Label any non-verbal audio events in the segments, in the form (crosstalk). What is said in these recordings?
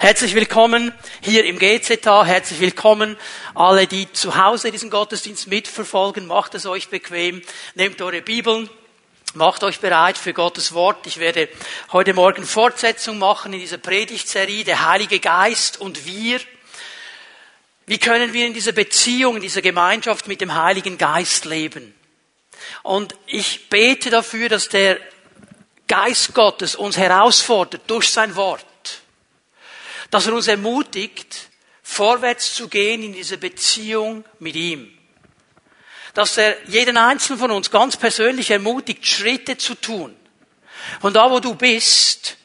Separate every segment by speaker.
Speaker 1: Herzlich willkommen hier im GZH, herzlich willkommen alle, die zu Hause diesen Gottesdienst mitverfolgen. Macht es euch bequem, nehmt eure Bibeln, macht euch bereit für Gottes Wort. Ich werde heute Morgen Fortsetzung machen in dieser Predigtserie, der Heilige Geist und wir. Wie können wir in dieser Beziehung, in dieser Gemeinschaft mit dem Heiligen Geist leben? Und ich bete dafür, dass der Geist Gottes uns herausfordert durch sein Wort dass er uns ermutigt, vorwärts zu gehen in diese Beziehung mit ihm. Dass er jeden einzelnen von uns ganz persönlich ermutigt, Schritte zu tun. Von da, wo du bist,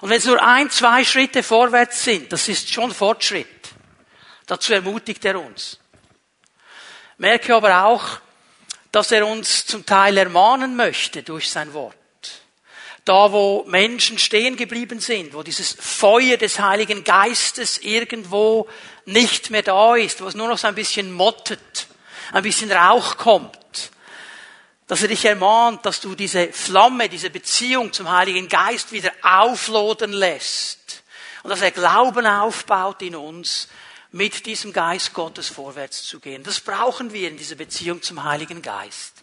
Speaker 1: und wenn es nur ein, zwei Schritte vorwärts sind, das ist schon Fortschritt. Dazu ermutigt er uns. Merke aber auch, dass er uns zum Teil ermahnen möchte durch sein Wort da wo Menschen stehen geblieben sind, wo dieses Feuer des Heiligen Geistes irgendwo nicht mehr da ist, wo es nur noch so ein bisschen mottet, ein bisschen Rauch kommt, dass er dich ermahnt, dass du diese Flamme, diese Beziehung zum Heiligen Geist wieder auflodern lässt und dass er Glauben aufbaut in uns, mit diesem Geist Gottes vorwärts zu gehen. Das brauchen wir in dieser Beziehung zum Heiligen Geist.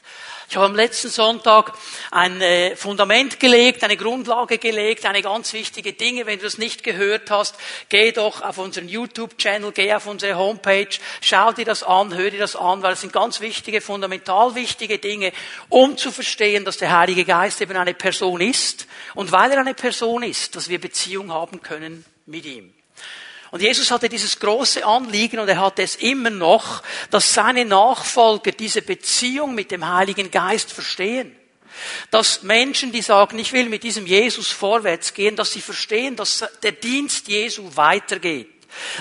Speaker 1: Ich habe am letzten Sonntag ein äh, Fundament gelegt, eine Grundlage gelegt, eine ganz wichtige Dinge. Wenn du das nicht gehört hast, geh doch auf unseren YouTube-Channel, geh auf unsere Homepage, schau dir das an, hör dir das an, weil es sind ganz wichtige, fundamental wichtige Dinge, um zu verstehen, dass der Heilige Geist eben eine Person ist und weil er eine Person ist, dass wir Beziehung haben können mit ihm. Und Jesus hatte dieses große Anliegen und er hatte es immer noch, dass seine Nachfolger diese Beziehung mit dem Heiligen Geist verstehen. Dass Menschen, die sagen, ich will mit diesem Jesus vorwärts gehen, dass sie verstehen, dass der Dienst Jesu weitergeht.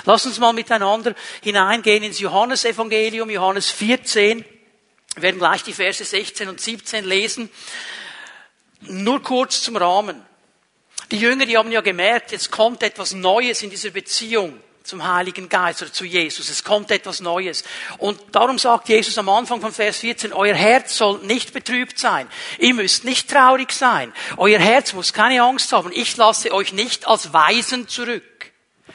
Speaker 1: Lass uns mal miteinander hineingehen ins Johannesevangelium, Johannes 14. Wir werden gleich die Verse 16 und 17 lesen. Nur kurz zum Rahmen. Die Jünger, die haben ja gemerkt, jetzt kommt etwas Neues in dieser Beziehung zum Heiligen Geist oder zu Jesus. Es kommt etwas Neues. Und darum sagt Jesus am Anfang von Vers 14, euer Herz soll nicht betrübt sein. Ihr müsst nicht traurig sein. Euer Herz muss keine Angst haben. Ich lasse euch nicht als Weisen zurück.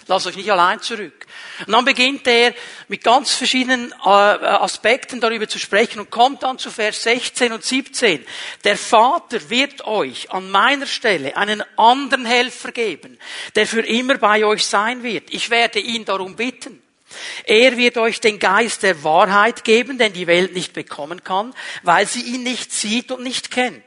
Speaker 1: Lasst euch nicht allein zurück. Und dann beginnt er mit ganz verschiedenen äh, Aspekten darüber zu sprechen und kommt dann zu Vers 16 und 17. Der Vater wird euch an meiner Stelle einen anderen Helfer geben, der für immer bei euch sein wird. Ich werde ihn darum bitten. Er wird euch den Geist der Wahrheit geben, den die Welt nicht bekommen kann, weil sie ihn nicht sieht und nicht kennt.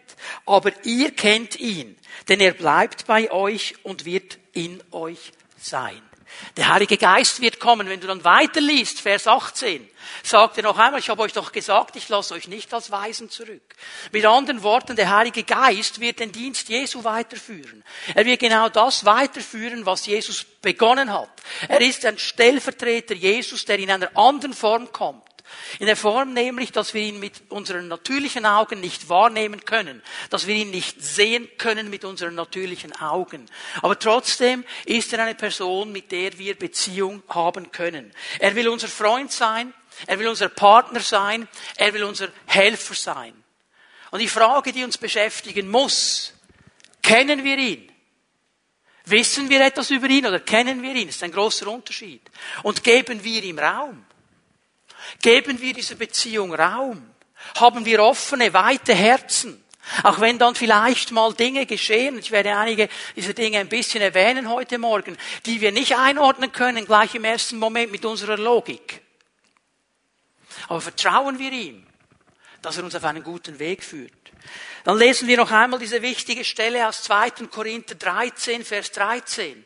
Speaker 1: Aber ihr kennt ihn, denn er bleibt bei euch und wird in euch sein. Der Heilige Geist wird kommen. Wenn du dann weiterliest, Vers 18, sagt er noch einmal, ich habe euch doch gesagt, ich lasse euch nicht als Weisen zurück. Mit anderen Worten, der Heilige Geist wird den Dienst Jesu weiterführen. Er wird genau das weiterführen, was Jesus begonnen hat. Er ist ein Stellvertreter Jesus, der in einer anderen Form kommt. In der Form nämlich, dass wir ihn mit unseren natürlichen Augen nicht wahrnehmen können, dass wir ihn nicht sehen können mit unseren natürlichen Augen. Aber trotzdem ist er eine Person, mit der wir Beziehung haben können. Er will unser Freund sein, er will unser Partner sein, er will unser Helfer sein. Und die Frage, die uns beschäftigen muss, kennen wir ihn? Wissen wir etwas über ihn oder kennen wir ihn? Das ist ein großer Unterschied. Und geben wir ihm Raum? Geben wir dieser Beziehung Raum? Haben wir offene, weite Herzen? Auch wenn dann vielleicht mal Dinge geschehen, ich werde einige dieser Dinge ein bisschen erwähnen heute Morgen, die wir nicht einordnen können, gleich im ersten Moment mit unserer Logik. Aber vertrauen wir ihm, dass er uns auf einen guten Weg führt. Dann lesen wir noch einmal diese wichtige Stelle aus 2. Korinther 13, Vers 13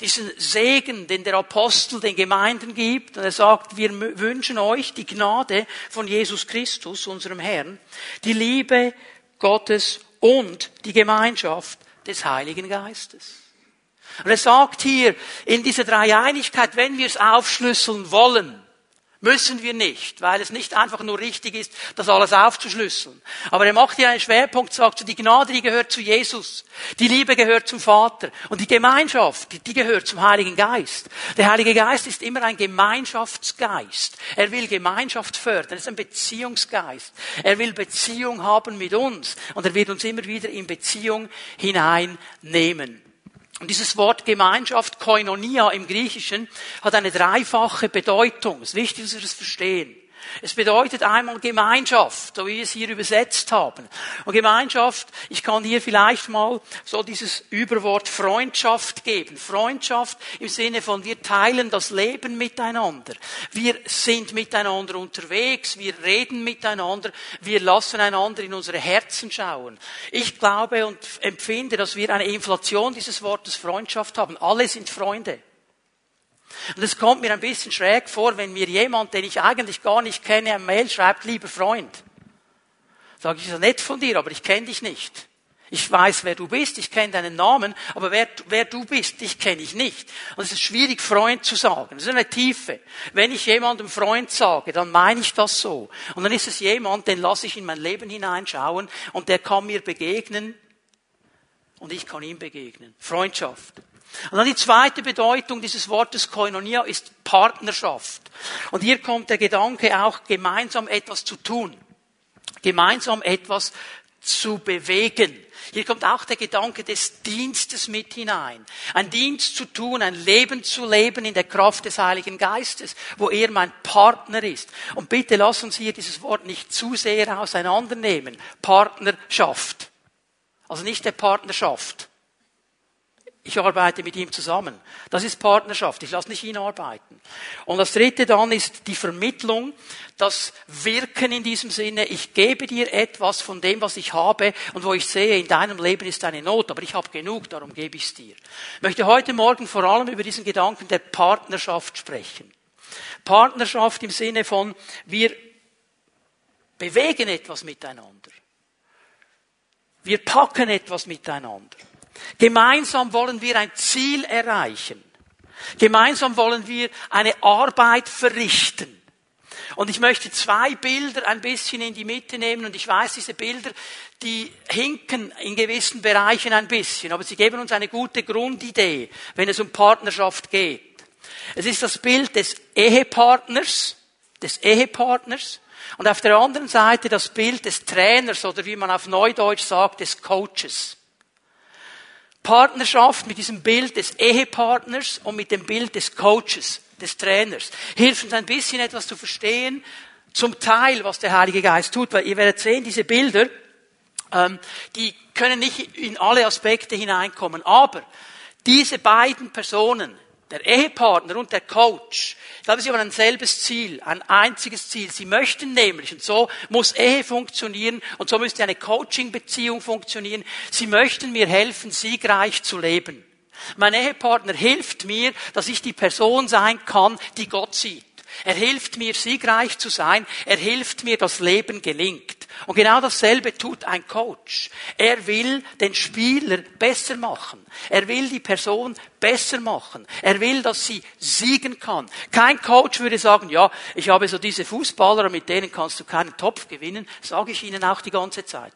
Speaker 1: diesen Segen, den der Apostel den Gemeinden gibt. Und er sagt, wir wünschen euch die Gnade von Jesus Christus, unserem Herrn, die Liebe Gottes und die Gemeinschaft des Heiligen Geistes. Und er sagt hier in dieser Dreieinigkeit, wenn wir es aufschlüsseln wollen, Müssen wir nicht, weil es nicht einfach nur richtig ist, das alles aufzuschlüsseln. Aber er macht hier einen Schwerpunkt, sagt, die Gnade, die gehört zu Jesus. Die Liebe gehört zum Vater. Und die Gemeinschaft, die gehört zum Heiligen Geist. Der Heilige Geist ist immer ein Gemeinschaftsgeist. Er will Gemeinschaft fördern. Er ist ein Beziehungsgeist. Er will Beziehung haben mit uns. Und er wird uns immer wieder in Beziehung hineinnehmen. Und dieses Wort Gemeinschaft, Koinonia im Griechischen, hat eine dreifache Bedeutung. Es ist wichtig, dass wir das verstehen. Es bedeutet einmal Gemeinschaft, so wie wir es hier übersetzt haben. Und Gemeinschaft, ich kann hier vielleicht mal so dieses Überwort Freundschaft geben. Freundschaft im Sinne von wir teilen das Leben miteinander. Wir sind miteinander unterwegs, wir reden miteinander, wir lassen einander in unsere Herzen schauen. Ich glaube und empfinde, dass wir eine Inflation dieses Wortes Freundschaft haben. Alle sind Freunde. Und es kommt mir ein bisschen schräg vor, wenn mir jemand, den ich eigentlich gar nicht kenne, ein Mail schreibt, lieber Freund. Sage ich, ist ja nett von dir, aber ich kenne dich nicht. Ich weiß, wer du bist, ich kenne deinen Namen, aber wer, wer du bist, dich kenne ich nicht. Und es ist schwierig, Freund zu sagen. Das ist eine Tiefe. Wenn ich jemandem Freund sage, dann meine ich das so. Und dann ist es jemand, den lasse ich in mein Leben hineinschauen und der kann mir begegnen und ich kann ihm begegnen. Freundschaft. Und dann die zweite Bedeutung dieses Wortes Koinonia ist Partnerschaft. Und hier kommt der Gedanke auch, gemeinsam etwas zu tun. Gemeinsam etwas zu bewegen. Hier kommt auch der Gedanke des Dienstes mit hinein. Ein Dienst zu tun, ein Leben zu leben in der Kraft des Heiligen Geistes, wo er mein Partner ist. Und bitte lass uns hier dieses Wort nicht zu sehr auseinandernehmen. Partnerschaft. Also nicht der Partnerschaft ich arbeite mit ihm zusammen. Das ist Partnerschaft. Ich lasse nicht ihn arbeiten. Und das dritte dann ist die Vermittlung, das Wirken in diesem Sinne. Ich gebe dir etwas von dem, was ich habe und wo ich sehe, in deinem Leben ist eine Not, aber ich habe genug, darum gebe ich es dir. Ich möchte heute Morgen vor allem über diesen Gedanken der Partnerschaft sprechen. Partnerschaft im Sinne von, wir bewegen etwas miteinander. Wir packen etwas miteinander. Gemeinsam wollen wir ein Ziel erreichen. Gemeinsam wollen wir eine Arbeit verrichten. Und ich möchte zwei Bilder ein bisschen in die Mitte nehmen und ich weiß, diese Bilder, die hinken in gewissen Bereichen ein bisschen, aber sie geben uns eine gute Grundidee, wenn es um Partnerschaft geht. Es ist das Bild des Ehepartners, des Ehepartners und auf der anderen Seite das Bild des Trainers oder wie man auf Neudeutsch sagt, des Coaches. Partnerschaft mit diesem Bild des Ehepartners und mit dem Bild des Coaches, des Trainers. Hilft uns ein bisschen etwas zu verstehen, zum Teil, was der Heilige Geist tut, weil ihr werdet sehen, diese Bilder, ähm, die können nicht in alle Aspekte hineinkommen, aber diese beiden Personen, der Ehepartner und der Coach, ich glaube, sie haben ein selbes Ziel, ein einziges Ziel. Sie möchten nämlich, und so muss Ehe funktionieren, und so müsste eine Coaching-Beziehung funktionieren, sie möchten mir helfen, siegreich zu leben. Mein Ehepartner hilft mir, dass ich die Person sein kann, die Gott sieht. Er hilft mir, siegreich zu sein. Er hilft mir, dass Leben gelingt. Und genau dasselbe tut ein Coach. Er will den Spieler besser machen. Er will die Person besser machen. Er will, dass sie siegen kann. Kein Coach würde sagen, ja, ich habe so diese Fußballer, mit denen kannst du keinen Topf gewinnen. Sage ich ihnen auch die ganze Zeit.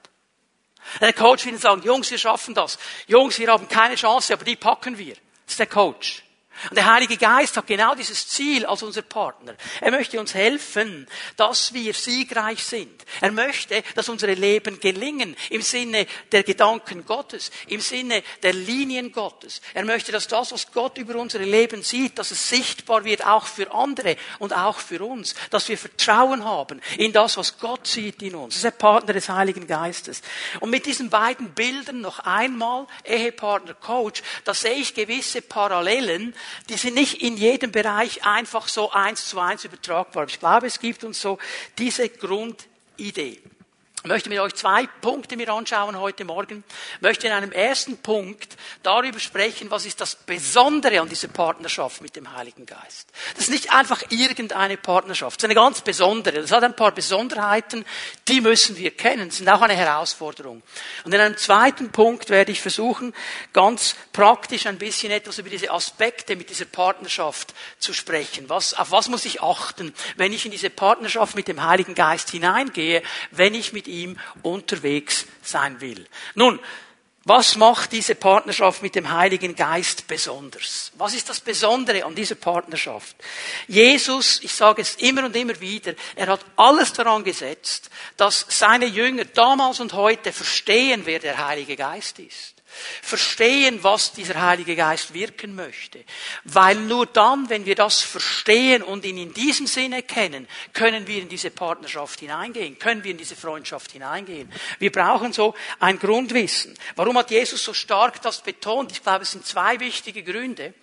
Speaker 1: Der Coach ihnen sagen, Jungs, wir schaffen das. Jungs, wir haben keine Chance, aber die packen wir. Das ist der Coach. Und der Heilige Geist hat genau dieses Ziel als unser Partner. Er möchte uns helfen, dass wir siegreich sind. Er möchte, dass unsere Leben gelingen im Sinne der Gedanken Gottes, im Sinne der Linien Gottes. Er möchte, dass das, was Gott über unsere Leben sieht, dass es sichtbar wird auch für andere und auch für uns, dass wir Vertrauen haben in das, was Gott sieht in uns. Das ist der Partner des Heiligen Geistes. Und mit diesen beiden Bildern noch einmal, Ehepartner, Coach, da sehe ich gewisse Parallelen die sind nicht in jedem Bereich einfach so eins zu eins übertragbar. Ich glaube, es gibt uns so diese Grundidee. Ich möchte mit euch zwei Punkte mir anschauen heute Morgen. Ich möchte in einem ersten Punkt darüber sprechen, was ist das Besondere an dieser Partnerschaft mit dem Heiligen Geist. Das ist nicht einfach irgendeine Partnerschaft, es ist eine ganz besondere. Das hat ein paar Besonderheiten, die müssen wir kennen, das sind auch eine Herausforderung. Und in einem zweiten Punkt werde ich versuchen, ganz praktisch ein bisschen etwas über diese Aspekte mit dieser Partnerschaft zu sprechen. Was, auf was muss ich achten, wenn ich in diese Partnerschaft mit dem Heiligen Geist hineingehe, wenn ich mit ihm unterwegs sein will. Nun, was macht diese Partnerschaft mit dem Heiligen Geist besonders? Was ist das Besondere an dieser Partnerschaft? Jesus, ich sage es immer und immer wieder, er hat alles daran gesetzt, dass seine Jünger damals und heute verstehen, wer der Heilige Geist ist. Verstehen, was dieser Heilige Geist wirken möchte. Weil nur dann, wenn wir das verstehen und ihn in diesem Sinne kennen, können wir in diese Partnerschaft hineingehen, können wir in diese Freundschaft hineingehen. Wir brauchen so ein Grundwissen. Warum hat Jesus so stark das betont? Ich glaube, es sind zwei wichtige Gründe.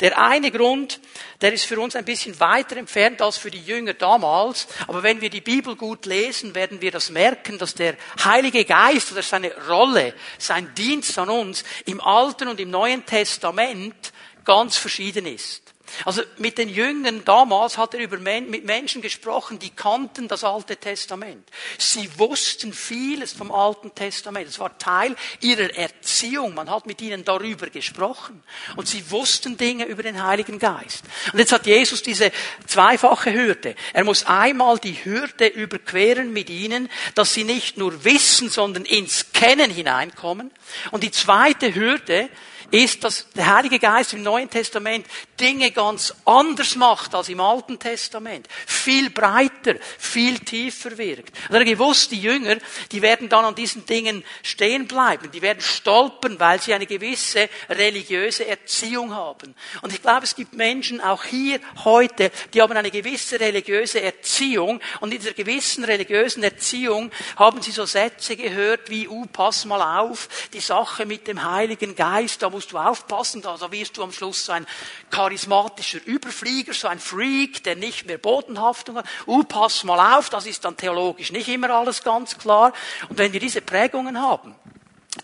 Speaker 1: Der eine Grund, der ist für uns ein bisschen weiter entfernt als für die Jünger damals, aber wenn wir die Bibel gut lesen, werden wir das merken, dass der Heilige Geist oder seine Rolle, sein Dienst an uns im Alten und im Neuen Testament ganz verschieden ist. Also mit den Jüngern damals hat er über mit Menschen gesprochen, die kannten das Alte Testament. Sie wussten vieles vom Alten Testament. Es war Teil ihrer Erziehung. Man hat mit ihnen darüber gesprochen. Und sie wussten Dinge über den Heiligen Geist. Und jetzt hat Jesus diese zweifache Hürde. Er muss einmal die Hürde überqueren mit ihnen, dass sie nicht nur wissen, sondern ins Kennen hineinkommen. Und die zweite Hürde ist, dass der Heilige Geist im Neuen Testament Dinge ganz anders macht als im Alten Testament. Viel breiter, viel tiefer wirkt. Und er gewusst, die Jünger, die werden dann an diesen Dingen stehen bleiben. Die werden stolpern, weil sie eine gewisse religiöse Erziehung haben. Und ich glaube, es gibt Menschen auch hier heute, die haben eine gewisse religiöse Erziehung. Und in dieser gewissen religiösen Erziehung haben sie so Sätze gehört wie, uh, pass mal auf, die Sache mit dem Heiligen Geist, da musst du aufpassen, da wirst du am Schluss so ein charismatischer Überflieger, so ein Freak, der nicht mehr Bodenhaftung hat. Uh, pass mal auf, das ist dann theologisch nicht immer alles ganz klar. Und wenn wir diese Prägungen haben,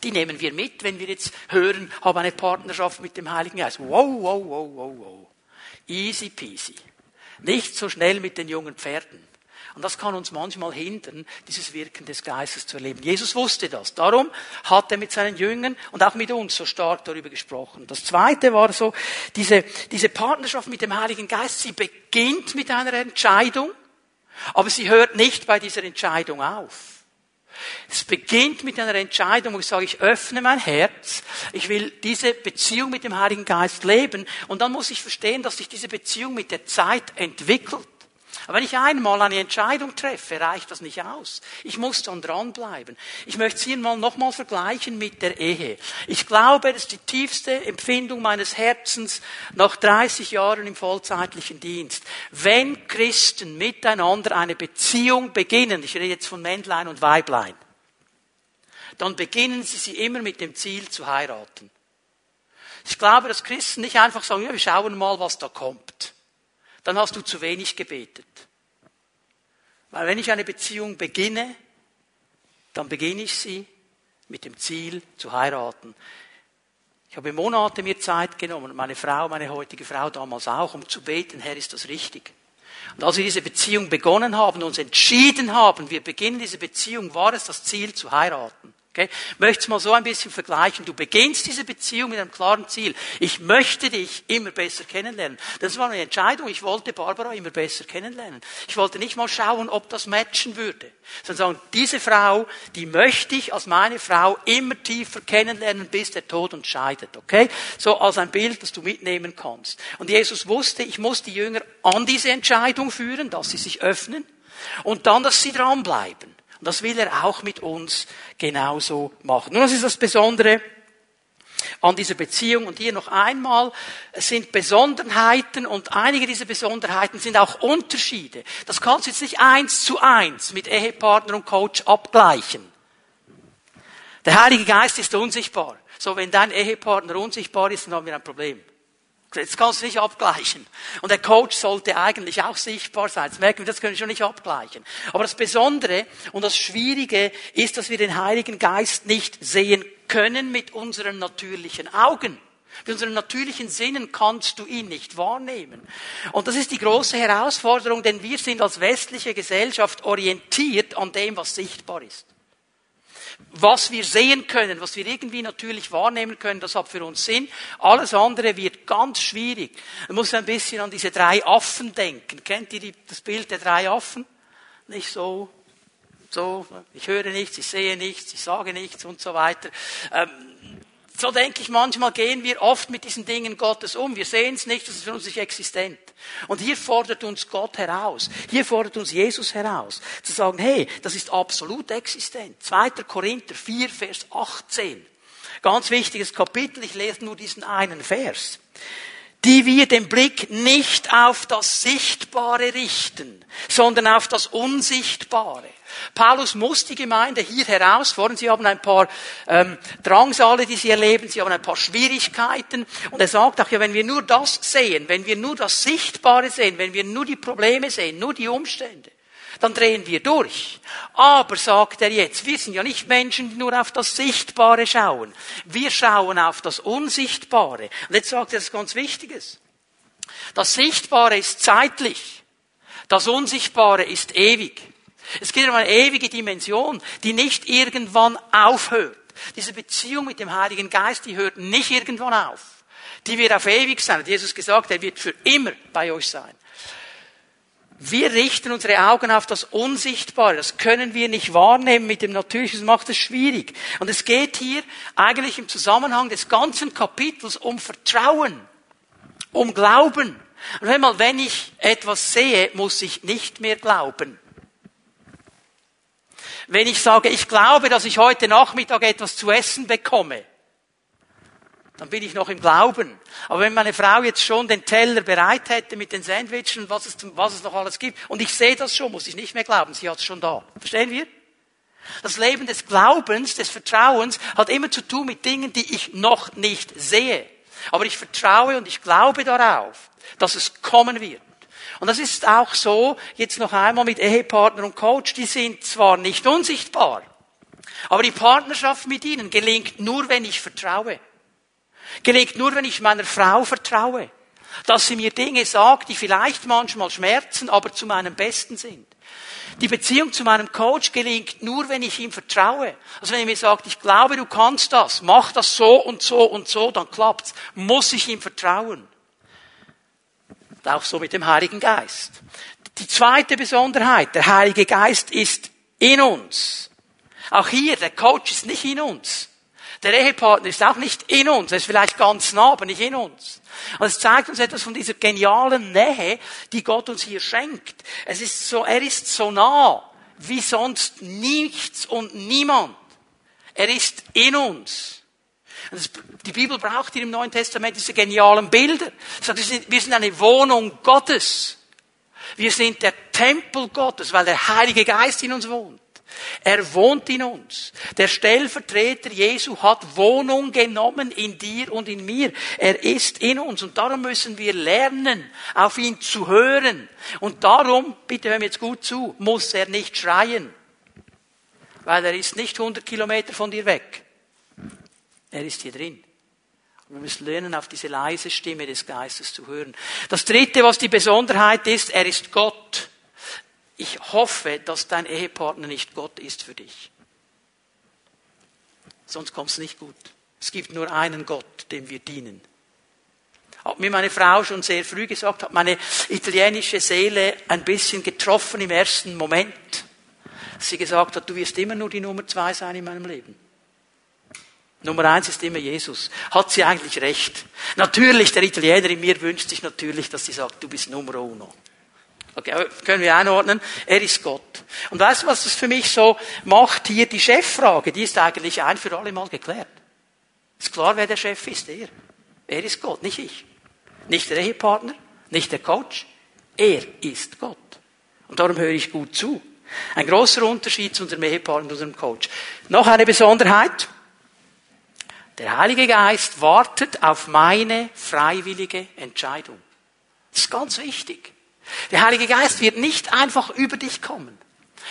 Speaker 1: die nehmen wir mit, wenn wir jetzt hören, haben eine Partnerschaft mit dem Heiligen Geist. Wow, wow, wow, wow, wow. Easy peasy. Nicht so schnell mit den jungen Pferden. Und das kann uns manchmal hindern, dieses Wirken des Geistes zu erleben. Jesus wusste das. Darum hat er mit seinen Jüngern und auch mit uns so stark darüber gesprochen. Das zweite war so, diese, diese Partnerschaft mit dem Heiligen Geist, sie beginnt mit einer Entscheidung, aber sie hört nicht bei dieser Entscheidung auf. Es beginnt mit einer Entscheidung, wo ich sage, ich öffne mein Herz, ich will diese Beziehung mit dem Heiligen Geist leben und dann muss ich verstehen, dass sich diese Beziehung mit der Zeit entwickelt. Aber wenn ich einmal eine Entscheidung treffe, reicht das nicht aus. Ich muss dann dranbleiben. Ich möchte es hier mal nochmal vergleichen mit der Ehe. Ich glaube, das ist die tiefste Empfindung meines Herzens nach 30 Jahren im vollzeitlichen Dienst. Wenn Christen miteinander eine Beziehung beginnen, ich rede jetzt von Männlein und Weiblein, dann beginnen sie sie immer mit dem Ziel zu heiraten. Ich glaube, dass Christen nicht einfach sagen, ja, wir schauen mal, was da kommt dann hast du zu wenig gebetet. Weil wenn ich eine Beziehung beginne, dann beginne ich sie mit dem Ziel zu heiraten. Ich habe Monate mir Zeit genommen, meine Frau, meine heutige Frau damals auch, um zu beten, Herr, ist das richtig? Und als wir diese Beziehung begonnen haben, uns entschieden haben, wir beginnen diese Beziehung, war es das Ziel zu heiraten. Okay? Möchte es mal so ein bisschen vergleichen. Du beginnst diese Beziehung mit einem klaren Ziel. Ich möchte dich immer besser kennenlernen. Das war eine Entscheidung. Ich wollte Barbara immer besser kennenlernen. Ich wollte nicht mal schauen, ob das matchen würde. Sondern sagen, diese Frau, die möchte ich als meine Frau immer tiefer kennenlernen, bis der Tod uns scheidet. Okay? So als ein Bild, das du mitnehmen kannst. Und Jesus wusste, ich muss die Jünger an diese Entscheidung führen, dass sie sich öffnen. Und dann, dass sie dranbleiben. Und das will er auch mit uns genauso machen. Nun, das ist das Besondere an dieser Beziehung. Und hier noch einmal, es sind Besonderheiten und einige dieser Besonderheiten sind auch Unterschiede. Das kannst du jetzt nicht eins zu eins mit Ehepartner und Coach abgleichen. Der Heilige Geist ist unsichtbar. So, wenn dein Ehepartner unsichtbar ist, dann haben wir ein Problem. Jetzt kannst du nicht abgleichen. Und der Coach sollte eigentlich auch sichtbar sein. Das merken wir, das können wir schon nicht abgleichen. Aber das Besondere und das Schwierige ist, dass wir den Heiligen Geist nicht sehen können mit unseren natürlichen Augen. Mit unseren natürlichen Sinnen kannst du ihn nicht wahrnehmen. Und das ist die große Herausforderung, denn wir sind als westliche Gesellschaft orientiert an dem, was sichtbar ist was wir sehen können, was wir irgendwie natürlich wahrnehmen können, das hat für uns Sinn. Alles andere wird ganz schwierig. Man muss ein bisschen an diese drei Affen denken. Kennt ihr das Bild der drei Affen? Nicht so, so, ich höre nichts, ich sehe nichts, ich sage nichts und so weiter. Ähm, so denke ich, manchmal gehen wir oft mit diesen Dingen Gottes um. Wir sehen es nicht, das ist für uns nicht existent. Und hier fordert uns Gott heraus. Hier fordert uns Jesus heraus. Zu sagen, hey, das ist absolut existent. 2. Korinther 4, Vers 18. Ganz wichtiges Kapitel, ich lese nur diesen einen Vers die wir den Blick nicht auf das Sichtbare richten, sondern auf das Unsichtbare. Paulus muss die Gemeinde hier herausfordern. Sie haben ein paar ähm, Drangsale, die sie erleben. Sie haben ein paar Schwierigkeiten. Und er sagt auch, ja, wenn wir nur das sehen, wenn wir nur das Sichtbare sehen, wenn wir nur die Probleme sehen, nur die Umstände, dann drehen wir durch. Aber, sagt er jetzt, wir sind ja nicht Menschen, die nur auf das Sichtbare schauen. Wir schauen auf das Unsichtbare. Und jetzt sagt er etwas ganz Wichtiges. Das Sichtbare ist zeitlich. Das Unsichtbare ist ewig. Es geht um eine ewige Dimension, die nicht irgendwann aufhört. Diese Beziehung mit dem Heiligen Geist, die hört nicht irgendwann auf. Die wird auf ewig sein. Hat Jesus gesagt, er wird für immer bei euch sein. Wir richten unsere Augen auf das Unsichtbare. Das können wir nicht wahrnehmen mit dem Natürlichen. Das macht es schwierig. Und es geht hier eigentlich im Zusammenhang des ganzen Kapitels um Vertrauen, um Glauben. Und wenn ich etwas sehe, muss ich nicht mehr glauben. Wenn ich sage, ich glaube, dass ich heute Nachmittag etwas zu essen bekomme, dann bin ich noch im Glauben. Aber wenn meine Frau jetzt schon den Teller bereit hätte mit den Sandwichen was es, was es noch alles gibt, und ich sehe das schon, muss ich nicht mehr glauben, sie hat es schon da. Verstehen wir? Das Leben des Glaubens, des Vertrauens hat immer zu tun mit Dingen, die ich noch nicht sehe. Aber ich vertraue und ich glaube darauf, dass es kommen wird. Und das ist auch so, jetzt noch einmal mit Ehepartner und Coach, die sind zwar nicht unsichtbar, aber die Partnerschaft mit ihnen gelingt nur, wenn ich vertraue. Gelingt nur, wenn ich meiner Frau vertraue. Dass sie mir Dinge sagt, die vielleicht manchmal schmerzen, aber zu meinem Besten sind. Die Beziehung zu meinem Coach gelingt nur, wenn ich ihm vertraue. Also wenn er mir sagt, ich glaube, du kannst das, mach das so und so und so, dann klappt's. Muss ich ihm vertrauen. Auch so mit dem Heiligen Geist. Die zweite Besonderheit, der Heilige Geist ist in uns. Auch hier, der Coach ist nicht in uns. Der Ehepartner ist auch nicht in uns. Er ist vielleicht ganz nah, aber nicht in uns. Und es zeigt uns etwas von dieser genialen Nähe, die Gott uns hier schenkt. Es ist so, er ist so nah wie sonst nichts und niemand. Er ist in uns. Die Bibel braucht hier im Neuen Testament diese genialen Bilder. Wir sind eine Wohnung Gottes. Wir sind der Tempel Gottes, weil der Heilige Geist in uns wohnt. Er wohnt in uns. Der Stellvertreter Jesu hat Wohnung genommen in dir und in mir. Er ist in uns und darum müssen wir lernen, auf ihn zu hören. Und darum, bitte hör mir jetzt gut zu, muss er nicht schreien. Weil er ist nicht 100 Kilometer von dir weg. Er ist hier drin. Wir müssen lernen, auf diese leise Stimme des Geistes zu hören. Das dritte, was die Besonderheit ist, er ist Gott. Ich hoffe, dass dein Ehepartner nicht Gott ist für dich. Sonst kommt es nicht gut. Es gibt nur einen Gott, dem wir dienen. Hat mir meine Frau schon sehr früh gesagt, hat meine italienische Seele ein bisschen getroffen im ersten Moment. Sie gesagt hat, du wirst immer nur die Nummer zwei sein in meinem Leben. Nummer eins ist immer Jesus. Hat sie eigentlich recht? Natürlich, der Italiener in mir wünscht sich natürlich, dass sie sagt, du bist Nummer uno. Okay, können wir einordnen. Er ist Gott. Und weißt du, was das für mich so macht hier? Die Cheffrage, die ist eigentlich ein für alle Mal geklärt. Ist klar, wer der Chef ist? Er. Er ist Gott, nicht ich. Nicht der Ehepartner, nicht der Coach. Er ist Gott. Und darum höre ich gut zu. Ein großer Unterschied zu unserem Ehepartner und unserem Coach. Noch eine Besonderheit. Der Heilige Geist wartet auf meine freiwillige Entscheidung. Das ist ganz wichtig. Der Heilige Geist wird nicht einfach über dich kommen.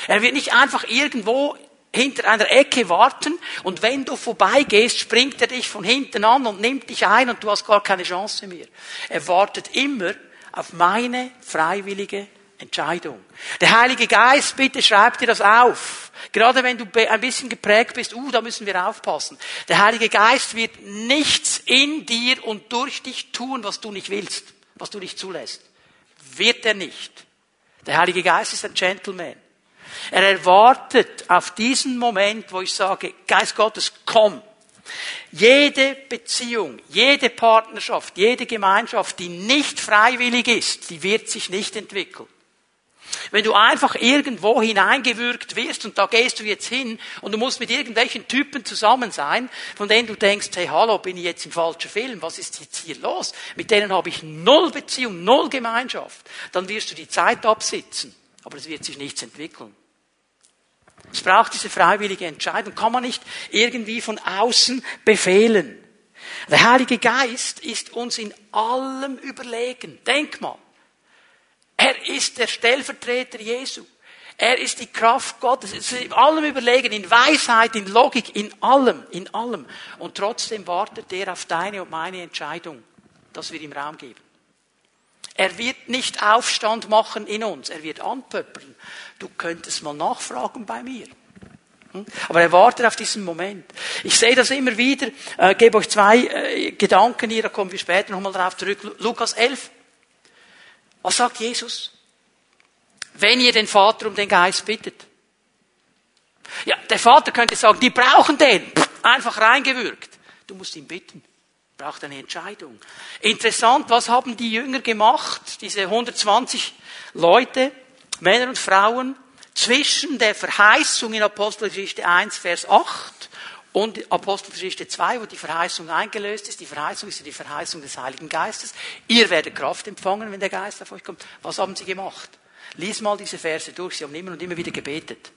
Speaker 1: Er wird nicht einfach irgendwo hinter einer Ecke warten und wenn du vorbeigehst, springt er dich von hinten an und nimmt dich ein und du hast gar keine Chance mehr. Er wartet immer auf meine freiwillige Entscheidung. Der Heilige Geist, bitte schreib dir das auf. Gerade wenn du ein bisschen geprägt bist, uh, da müssen wir aufpassen. Der Heilige Geist wird nichts in dir und durch dich tun, was du nicht willst, was du nicht zulässt. Wird er nicht. Der Heilige Geist ist ein Gentleman. Er erwartet auf diesen Moment, wo ich sage, Geist Gottes, komm. Jede Beziehung, jede Partnerschaft, jede Gemeinschaft, die nicht freiwillig ist, die wird sich nicht entwickeln. Wenn du einfach irgendwo hineingewürgt wirst und da gehst du jetzt hin und du musst mit irgendwelchen Typen zusammen sein, von denen du denkst, hey, hallo, bin ich jetzt im falschen Film? Was ist jetzt hier los? Mit denen habe ich null Beziehung, null Gemeinschaft. Dann wirst du die Zeit absitzen. Aber es wird sich nichts entwickeln. Es braucht diese freiwillige Entscheidung. Kann man nicht irgendwie von außen befehlen. Der Heilige Geist ist uns in allem überlegen. Denk mal. Er ist der Stellvertreter Jesu. Er ist die Kraft Gottes. Es ist in allem überlegen, in Weisheit, in Logik, in allem, in allem. Und trotzdem wartet er auf deine und meine Entscheidung, dass wir ihm Raum geben. Er wird nicht Aufstand machen in uns. Er wird anpöppeln. Du könntest mal nachfragen bei mir. Hm? Aber er wartet auf diesen Moment. Ich sehe das immer wieder. Äh, gebe euch zwei äh, Gedanken hier, da kommen wir später nochmal drauf zurück. Lukas 11. Was sagt Jesus? Wenn ihr den Vater um den Geist bittet. Ja, der Vater könnte sagen, die brauchen den. Einfach reingewürgt. Du musst ihn bitten. Braucht eine Entscheidung. Interessant, was haben die Jünger gemacht? Diese 120 Leute, Männer und Frauen, zwischen der Verheißung in Apostelgeschichte 1, Vers 8 und Apostelgeschichte 2, wo die Verheißung eingelöst ist. Die Verheißung ist ja die Verheißung des Heiligen Geistes. Ihr werdet Kraft empfangen, wenn der Geist auf euch kommt. Was haben sie gemacht? Lies mal diese Verse durch. Sie haben immer und immer wieder gebetet.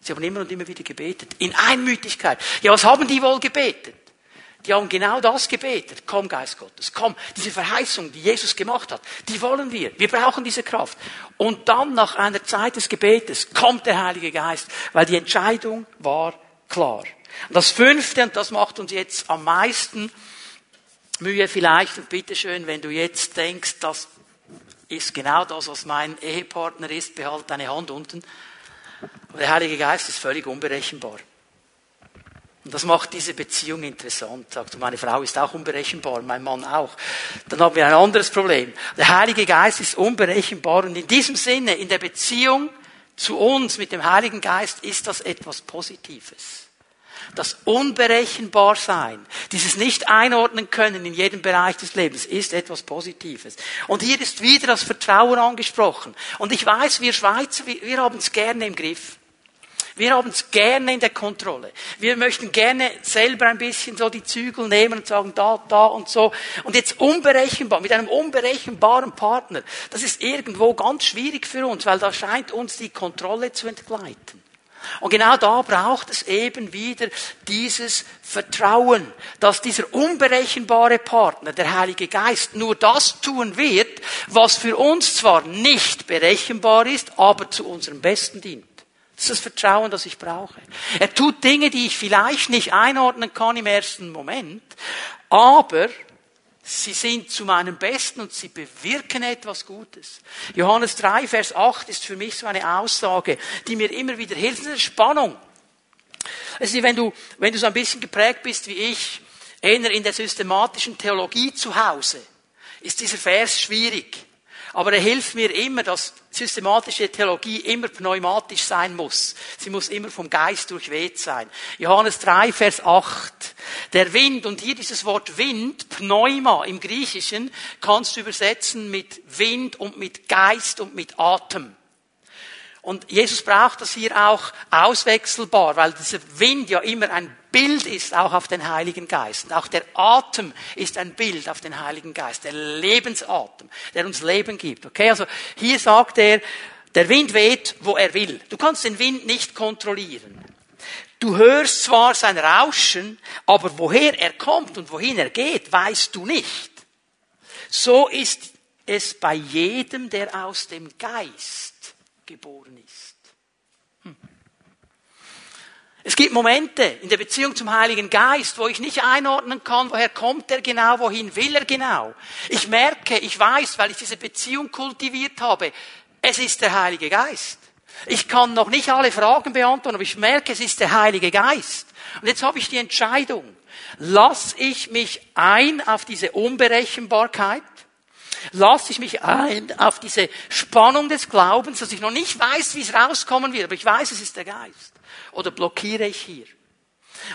Speaker 1: Sie haben immer und immer wieder gebetet. In Einmütigkeit. Ja, was haben die wohl gebetet? Die haben genau das gebetet. Komm, Geist Gottes, komm. Diese Verheißung, die Jesus gemacht hat, die wollen wir. Wir brauchen diese Kraft. Und dann nach einer Zeit des Gebetes kommt der Heilige Geist, weil die Entscheidung war klar. Und das fünfte, und das macht uns jetzt am meisten Mühe vielleicht, und bitteschön, wenn du jetzt denkst, das ist genau das, was mein Ehepartner ist, behalt deine Hand unten. Aber der Heilige Geist ist völlig unberechenbar. Und das macht diese Beziehung interessant. Sagt du, meine Frau ist auch unberechenbar, mein Mann auch. Dann haben wir ein anderes Problem. Der Heilige Geist ist unberechenbar und in diesem Sinne, in der Beziehung zu uns mit dem Heiligen Geist ist das etwas Positives. Das Unberechenbarsein, dieses nicht einordnen können in jedem Bereich des Lebens, ist etwas Positives. Und hier ist wieder das Vertrauen angesprochen. Und ich weiß, wir Schweizer, wir, wir haben es gerne im Griff. Wir haben es gerne in der Kontrolle. Wir möchten gerne selber ein bisschen so die Zügel nehmen und sagen, da, da und so. Und jetzt unberechenbar, mit einem unberechenbaren Partner, das ist irgendwo ganz schwierig für uns, weil da scheint uns die Kontrolle zu entgleiten. Und genau da braucht es eben wieder dieses Vertrauen, dass dieser unberechenbare Partner, der Heilige Geist, nur das tun wird, was für uns zwar nicht berechenbar ist, aber zu unserem Besten dient. Das ist das Vertrauen, das ich brauche. Er tut Dinge, die ich vielleicht nicht einordnen kann im ersten Moment, aber sie sind zu meinem Besten und sie bewirken etwas Gutes. Johannes 3, Vers 8 ist für mich so eine Aussage, die mir immer wieder hilft. Das ist eine Spannung. Ist, wenn du, wenn du so ein bisschen geprägt bist wie ich, eher in der systematischen Theologie zu Hause, ist dieser Vers schwierig. Aber er hilft mir immer, dass systematische Theologie immer pneumatisch sein muss. Sie muss immer vom Geist durchweht sein. Johannes 3, Vers 8. Der Wind, und hier dieses Wort Wind, Pneuma im Griechischen, kannst du übersetzen mit Wind und mit Geist und mit Atem. Und Jesus braucht das hier auch auswechselbar, weil dieser Wind ja immer ein Bild ist auch auf den Heiligen Geist. Und auch der Atem ist ein Bild auf den Heiligen Geist, der Lebensatem, der uns Leben gibt. Okay, also hier sagt er, der Wind weht, wo er will. Du kannst den Wind nicht kontrollieren. Du hörst zwar sein Rauschen, aber woher er kommt und wohin er geht, weißt du nicht. So ist es bei jedem, der aus dem Geist geboren ist. Es gibt Momente in der Beziehung zum Heiligen Geist, wo ich nicht einordnen kann, woher kommt er genau, wohin will er genau. Ich merke, ich weiß, weil ich diese Beziehung kultiviert habe, es ist der Heilige Geist. Ich kann noch nicht alle Fragen beantworten, aber ich merke, es ist der Heilige Geist. Und jetzt habe ich die Entscheidung. Lass ich mich ein auf diese Unberechenbarkeit? lasse ich mich ein auf diese Spannung des Glaubens, dass ich noch nicht weiß, wie es rauskommen wird, aber ich weiß, es ist der Geist. Oder blockiere ich hier?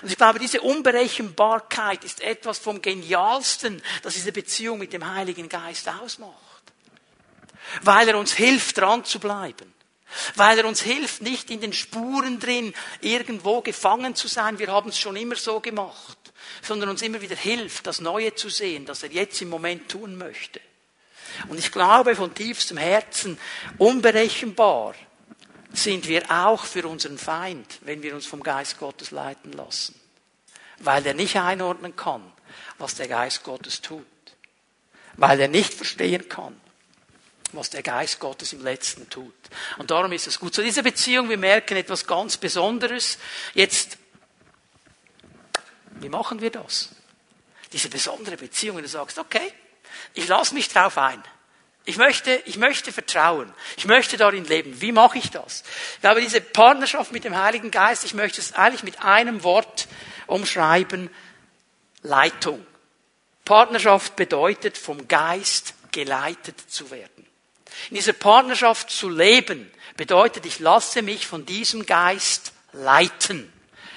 Speaker 1: Und ich glaube, diese Unberechenbarkeit ist etwas vom Genialsten, das diese Beziehung mit dem Heiligen Geist ausmacht. weil er uns hilft, dran zu bleiben. Weil er uns hilft, nicht in den Spuren drin irgendwo gefangen zu sein. Wir haben es schon immer so gemacht. Sondern uns immer wieder hilft, das Neue zu sehen, das er jetzt im Moment tun möchte. Und ich glaube von tiefstem Herzen, unberechenbar sind wir auch für unseren Feind, wenn wir uns vom Geist Gottes leiten lassen. Weil er nicht einordnen kann, was der Geist Gottes tut. Weil er nicht verstehen kann, was der Geist Gottes im Letzten tut. Und darum ist es gut. So diese Beziehung, wir merken etwas ganz Besonderes. Jetzt, wie machen wir das? Diese besondere Beziehung, wenn du sagst, okay, ich lasse mich drauf ein. Ich möchte, ich möchte vertrauen. Ich möchte darin leben. Wie mache ich das? Ich glaube, diese Partnerschaft mit dem Heiligen Geist, ich möchte es eigentlich mit einem Wort umschreiben. Leitung. Partnerschaft bedeutet, vom Geist geleitet zu werden. In dieser Partnerschaft zu leben bedeutet, ich lasse mich von diesem Geist leiten.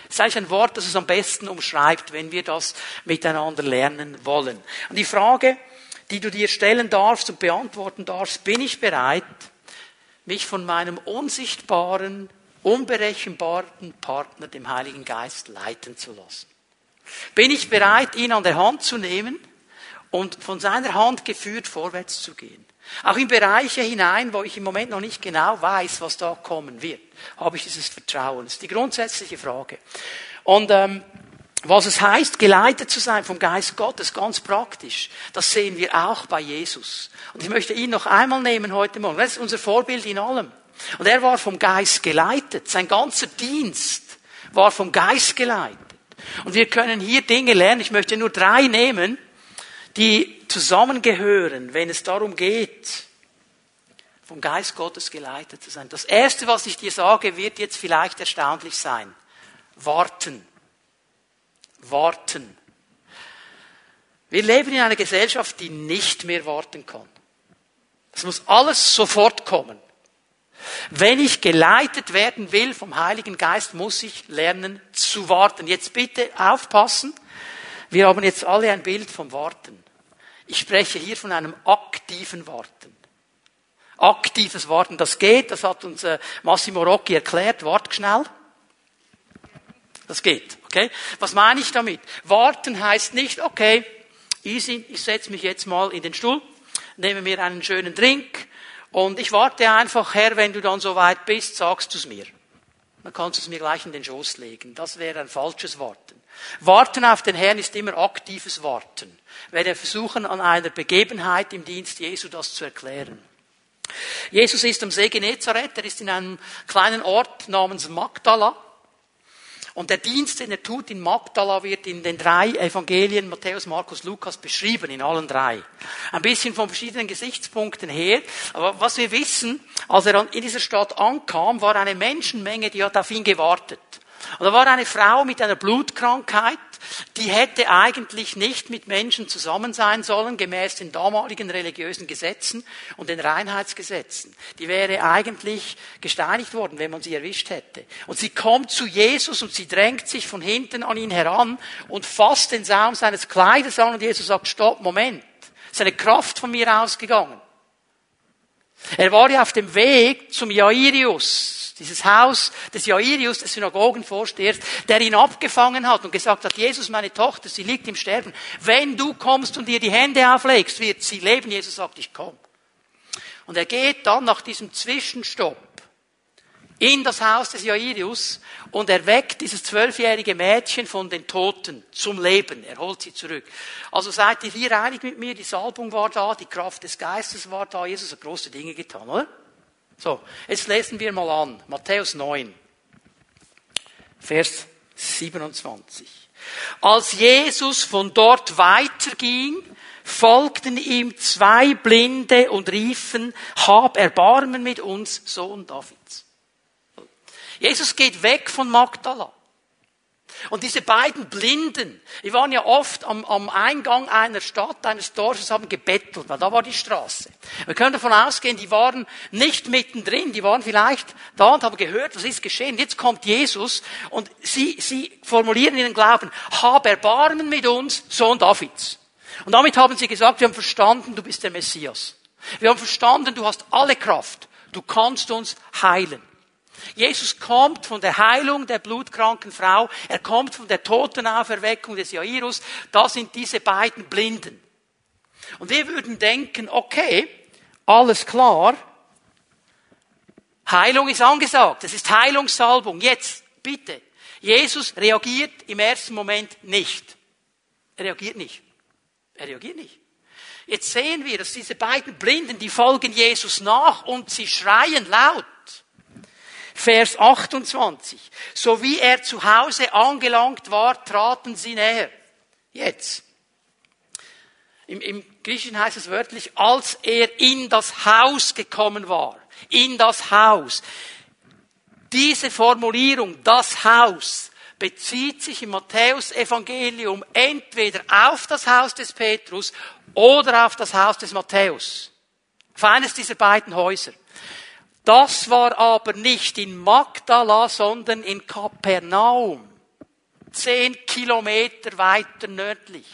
Speaker 1: Das ist eigentlich ein Wort, das es am besten umschreibt, wenn wir das miteinander lernen wollen. Und die Frage, die du dir stellen darfst und beantworten darfst, bin ich bereit, mich von meinem unsichtbaren, unberechenbaren Partner, dem Heiligen Geist, leiten zu lassen? Bin ich bereit, ihn an der Hand zu nehmen und von seiner Hand geführt vorwärts zu gehen? Auch in Bereiche hinein, wo ich im Moment noch nicht genau weiß, was da kommen wird, habe ich dieses Vertrauen. Das ist die grundsätzliche Frage. Und ähm, was es heißt, geleitet zu sein vom Geist Gottes, ganz praktisch, das sehen wir auch bei Jesus. Und ich möchte ihn noch einmal nehmen heute Morgen. Das ist unser Vorbild in allem. Und er war vom Geist geleitet. Sein ganzer Dienst war vom Geist geleitet. Und wir können hier Dinge lernen. Ich möchte nur drei nehmen, die zusammengehören, wenn es darum geht, vom Geist Gottes geleitet zu sein. Das erste, was ich dir sage, wird jetzt vielleicht erstaunlich sein. Warten warten. Wir leben in einer Gesellschaft, die nicht mehr warten kann. Es muss alles sofort kommen. Wenn ich geleitet werden will vom Heiligen Geist, muss ich lernen zu warten. Jetzt bitte aufpassen. Wir haben jetzt alle ein Bild vom Warten. Ich spreche hier von einem aktiven Warten. Aktives Warten, das geht, das hat uns äh, Massimo Rocchi erklärt. Wart schnell. Das geht. Okay? Was meine ich damit? Warten heißt nicht, okay, easy, ich setze mich jetzt mal in den Stuhl, nehme mir einen schönen Drink und ich warte einfach, Herr, wenn du dann so weit bist, sagst du es mir. Dann kannst du es mir gleich in den Schoß legen. Das wäre ein falsches Warten. Warten auf den Herrn ist immer aktives Warten. Werde versuchen, an einer Begebenheit im Dienst Jesu das zu erklären. Jesus ist am See Genezareth, er ist in einem kleinen Ort namens Magdala. Und der Dienst, den er tut in Magdala, wird in den drei Evangelien, Matthäus, Markus, Lukas, beschrieben, in allen drei. Ein bisschen von verschiedenen Gesichtspunkten her. Aber was wir wissen, als er in dieser Stadt ankam, war eine Menschenmenge, die hat auf ihn gewartet. Und da war eine Frau mit einer Blutkrankheit, die hätte eigentlich nicht mit Menschen zusammen sein sollen, gemäß den damaligen religiösen Gesetzen und den Reinheitsgesetzen. Die wäre eigentlich gesteinigt worden, wenn man sie erwischt hätte. Und sie kommt zu Jesus und sie drängt sich von hinten an ihn heran und fasst den Saum seines Kleides an und Jesus sagt, stopp, Moment. Es ist eine Kraft von mir ausgegangen. Er war ja auf dem Weg zum Jairius, dieses Haus des Jairius, des Synagogenvorstehers, der ihn abgefangen hat und gesagt hat, Jesus, meine Tochter, sie liegt im Sterben. Wenn du kommst und ihr die Hände auflegst, wird sie leben. Jesus sagt, ich komme. Und er geht dann nach diesem Zwischenstopp in das Haus des Jairus und er weckt dieses zwölfjährige Mädchen von den Toten zum Leben. Er holt sie zurück. Also seid ihr hier einig mit mir? Die Salbung war da, die Kraft des Geistes war da. Jesus hat große Dinge getan, oder? So, jetzt lesen wir mal an. Matthäus 9, Vers 27. Als Jesus von dort weiterging, folgten ihm zwei Blinde und riefen, hab Erbarmen mit uns, Sohn Davids. Jesus geht weg von Magdala. Und diese beiden Blinden, die waren ja oft am, am, Eingang einer Stadt, eines Dorfes, haben gebettelt, weil da war die Straße. Wir können davon ausgehen, die waren nicht mittendrin, die waren vielleicht da und haben gehört, was ist geschehen. Jetzt kommt Jesus und sie, sie formulieren ihren Glauben, hab Erbarmen mit uns, Sohn Davids. Und damit haben sie gesagt, wir haben verstanden, du bist der Messias. Wir haben verstanden, du hast alle Kraft. Du kannst uns heilen. Jesus kommt von der Heilung der blutkranken Frau, er kommt von der Totenauferweckung des Jairus, da sind diese beiden Blinden. Und wir würden denken, okay, alles klar, Heilung ist angesagt, es ist Heilungssalbung, jetzt, bitte. Jesus reagiert im ersten Moment nicht. Er reagiert nicht. Er reagiert nicht. Jetzt sehen wir, dass diese beiden Blinden, die folgen Jesus nach und sie schreien laut. Vers 28. So wie er zu Hause angelangt war, traten sie näher. Jetzt. Im, Im Griechischen heißt es wörtlich, als er in das Haus gekommen war. In das Haus. Diese Formulierung, das Haus, bezieht sich im Matthäusevangelium entweder auf das Haus des Petrus oder auf das Haus des Matthäus. Auf eines dieser beiden Häuser. Das war aber nicht in Magdala, sondern in Kapernaum. Zehn Kilometer weiter nördlich.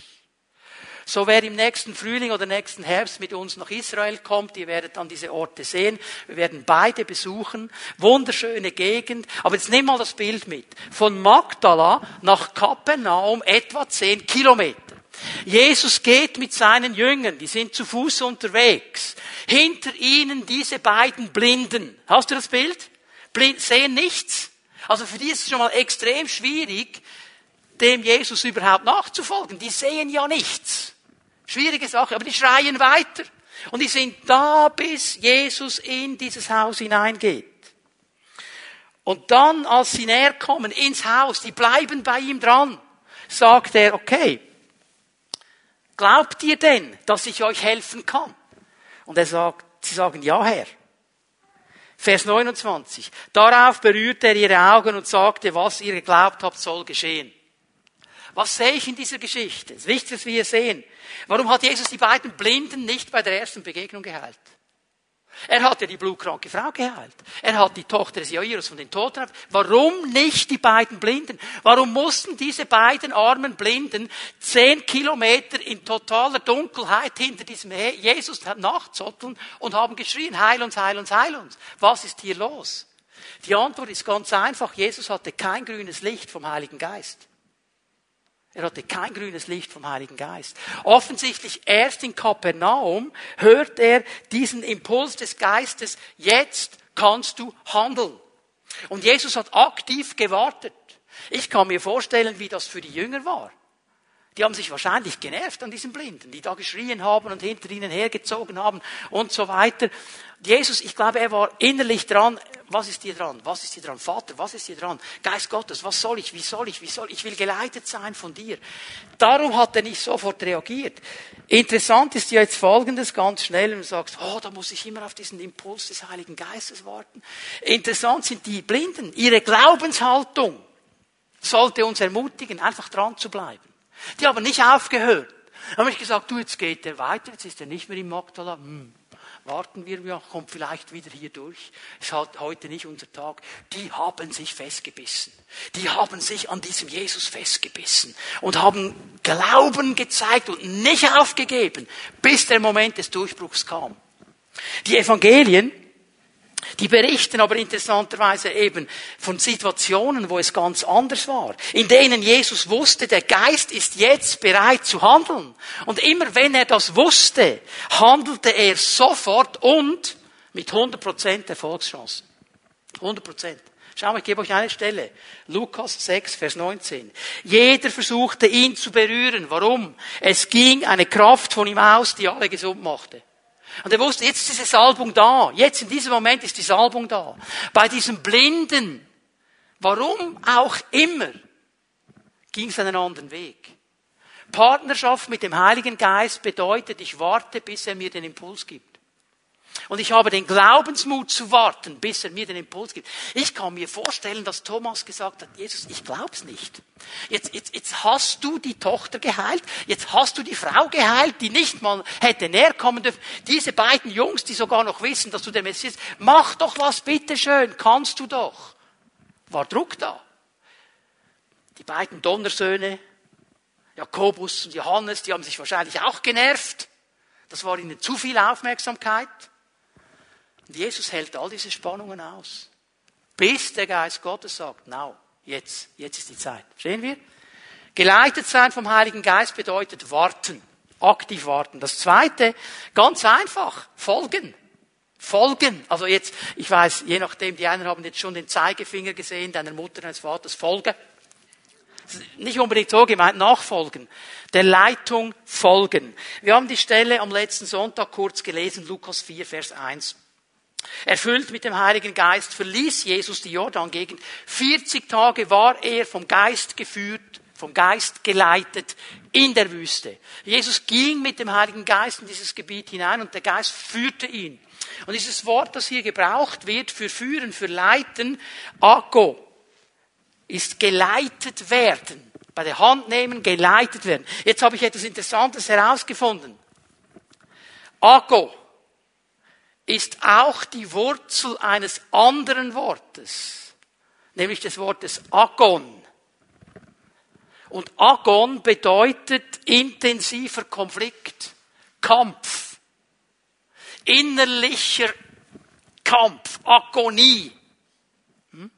Speaker 1: So wer im nächsten Frühling oder nächsten Herbst mit uns nach Israel kommt, ihr werdet dann diese Orte sehen. Wir werden beide besuchen. Wunderschöne Gegend. Aber jetzt nimm mal das Bild mit. Von Magdala nach Kapernaum etwa zehn Kilometer. Jesus geht mit seinen Jüngern, die sind zu Fuß unterwegs. Hinter ihnen diese beiden Blinden. Hast du das Bild? Blind, sehen nichts. Also für die ist es schon mal extrem schwierig, dem Jesus überhaupt nachzufolgen. Die sehen ja nichts. Schwierige Sache, aber die schreien weiter. Und die sind da, bis Jesus in dieses Haus hineingeht. Und dann, als sie näher kommen ins Haus, die bleiben bei ihm dran, sagt er, okay, Glaubt ihr denn, dass ich euch helfen kann? Und er sagt, sie sagen, ja, Herr. Vers 29. Darauf berührte er ihre Augen und sagte, was ihr geglaubt habt, soll geschehen. Was sehe ich in dieser Geschichte? Das Wichtigste, was wir sehen. Warum hat Jesus die beiden Blinden nicht bei der ersten Begegnung geheilt? Er hat ja die blutkranke Frau geheilt. Er hat die Tochter des Jairus von den Toten. Warum nicht die beiden Blinden? Warum mussten diese beiden armen Blinden zehn Kilometer in totaler Dunkelheit hinter diesem Jesus nachzotteln und haben geschrien, heil uns, heil uns, heil uns? Was ist hier los? Die Antwort ist ganz einfach. Jesus hatte kein grünes Licht vom Heiligen Geist. Er hatte kein grünes Licht vom Heiligen Geist. Offensichtlich erst in Kapernaum hört er diesen Impuls des Geistes, jetzt kannst du handeln. Und Jesus hat aktiv gewartet. Ich kann mir vorstellen, wie das für die Jünger war. Die haben sich wahrscheinlich genervt an diesen Blinden, die da geschrien haben und hinter ihnen hergezogen haben und so weiter. Jesus, ich glaube, er war innerlich dran. Was ist hier dran? Was ist hier dran? Vater, was ist hier dran? Geist Gottes, was soll ich? Wie soll ich? Wie soll ich? Ich will geleitet sein von dir. Darum hat er nicht sofort reagiert. Interessant ist ja jetzt Folgendes ganz schnell, und du sagst, oh, da muss ich immer auf diesen Impuls des Heiligen Geistes warten. Interessant sind die Blinden. Ihre Glaubenshaltung sollte uns ermutigen, einfach dran zu bleiben. Die haben nicht aufgehört. Haben ich gesagt, du, jetzt geht er weiter, jetzt ist er nicht mehr im Magdala. Hm, warten wir mal, kommt vielleicht wieder hier durch. Ist halt heute nicht unser Tag. Die haben sich festgebissen. Die haben sich an diesem Jesus festgebissen und haben Glauben gezeigt und nicht aufgegeben, bis der Moment des Durchbruchs kam. Die Evangelien die berichten aber interessanterweise eben von Situationen, wo es ganz anders war, in denen Jesus wusste, der Geist ist jetzt bereit zu handeln. Und immer wenn er das wusste, handelte er sofort und mit 100% Erfolgschancen. 100%. Schau ich gebe euch eine Stelle. Lukas 6, Vers 19. Jeder versuchte ihn zu berühren. Warum? Es ging eine Kraft von ihm aus, die alle gesund machte. Und er wusste, jetzt ist diese Salbung da. Jetzt in diesem Moment ist die Salbung da. Bei diesem Blinden, warum auch immer, ging es einen anderen Weg. Partnerschaft mit dem Heiligen Geist bedeutet, ich warte, bis er mir den Impuls gibt. Und ich habe den Glaubensmut zu warten, bis er mir den Impuls gibt. Ich kann mir vorstellen, dass Thomas gesagt hat, Jesus, ich glaub's nicht. Jetzt, jetzt, jetzt hast du die Tochter geheilt, jetzt hast du die Frau geheilt, die nicht mal hätte näher kommen dürfen. Diese beiden Jungs, die sogar noch wissen, dass du der Messias bist, mach doch was, bitteschön, kannst du doch. War Druck da. Die beiden Donnersöhne, Jakobus und Johannes, die haben sich wahrscheinlich auch genervt Das war ihnen zu viel Aufmerksamkeit. Und Jesus hält all diese Spannungen aus. Bis der Geist Gottes sagt, now, jetzt, jetzt ist die Zeit. Verstehen wir? Geleitet sein vom Heiligen Geist bedeutet warten. Aktiv warten. Das zweite, ganz einfach, folgen. Folgen. Also jetzt, ich weiß, je nachdem, die einen haben jetzt schon den Zeigefinger gesehen, deiner Mutter, deines Vaters, folgen. Nicht unbedingt so gemeint, nachfolgen. Der Leitung folgen. Wir haben die Stelle am letzten Sonntag kurz gelesen, Lukas 4, Vers 1. Erfüllt mit dem Heiligen Geist verließ Jesus die Jordan-Gegend. 40 Tage war er vom Geist geführt, vom Geist geleitet in der Wüste. Jesus ging mit dem Heiligen Geist in dieses Gebiet hinein und der Geist führte ihn. Und dieses Wort, das hier gebraucht wird für führen, für leiten, Akko, ist geleitet werden. Bei der Hand nehmen, geleitet werden. Jetzt habe ich etwas Interessantes herausgefunden. Akko ist auch die Wurzel eines anderen Wortes, nämlich des Wortes Agon. Und Agon bedeutet intensiver Konflikt, Kampf, innerlicher Kampf, Agonie. Hm?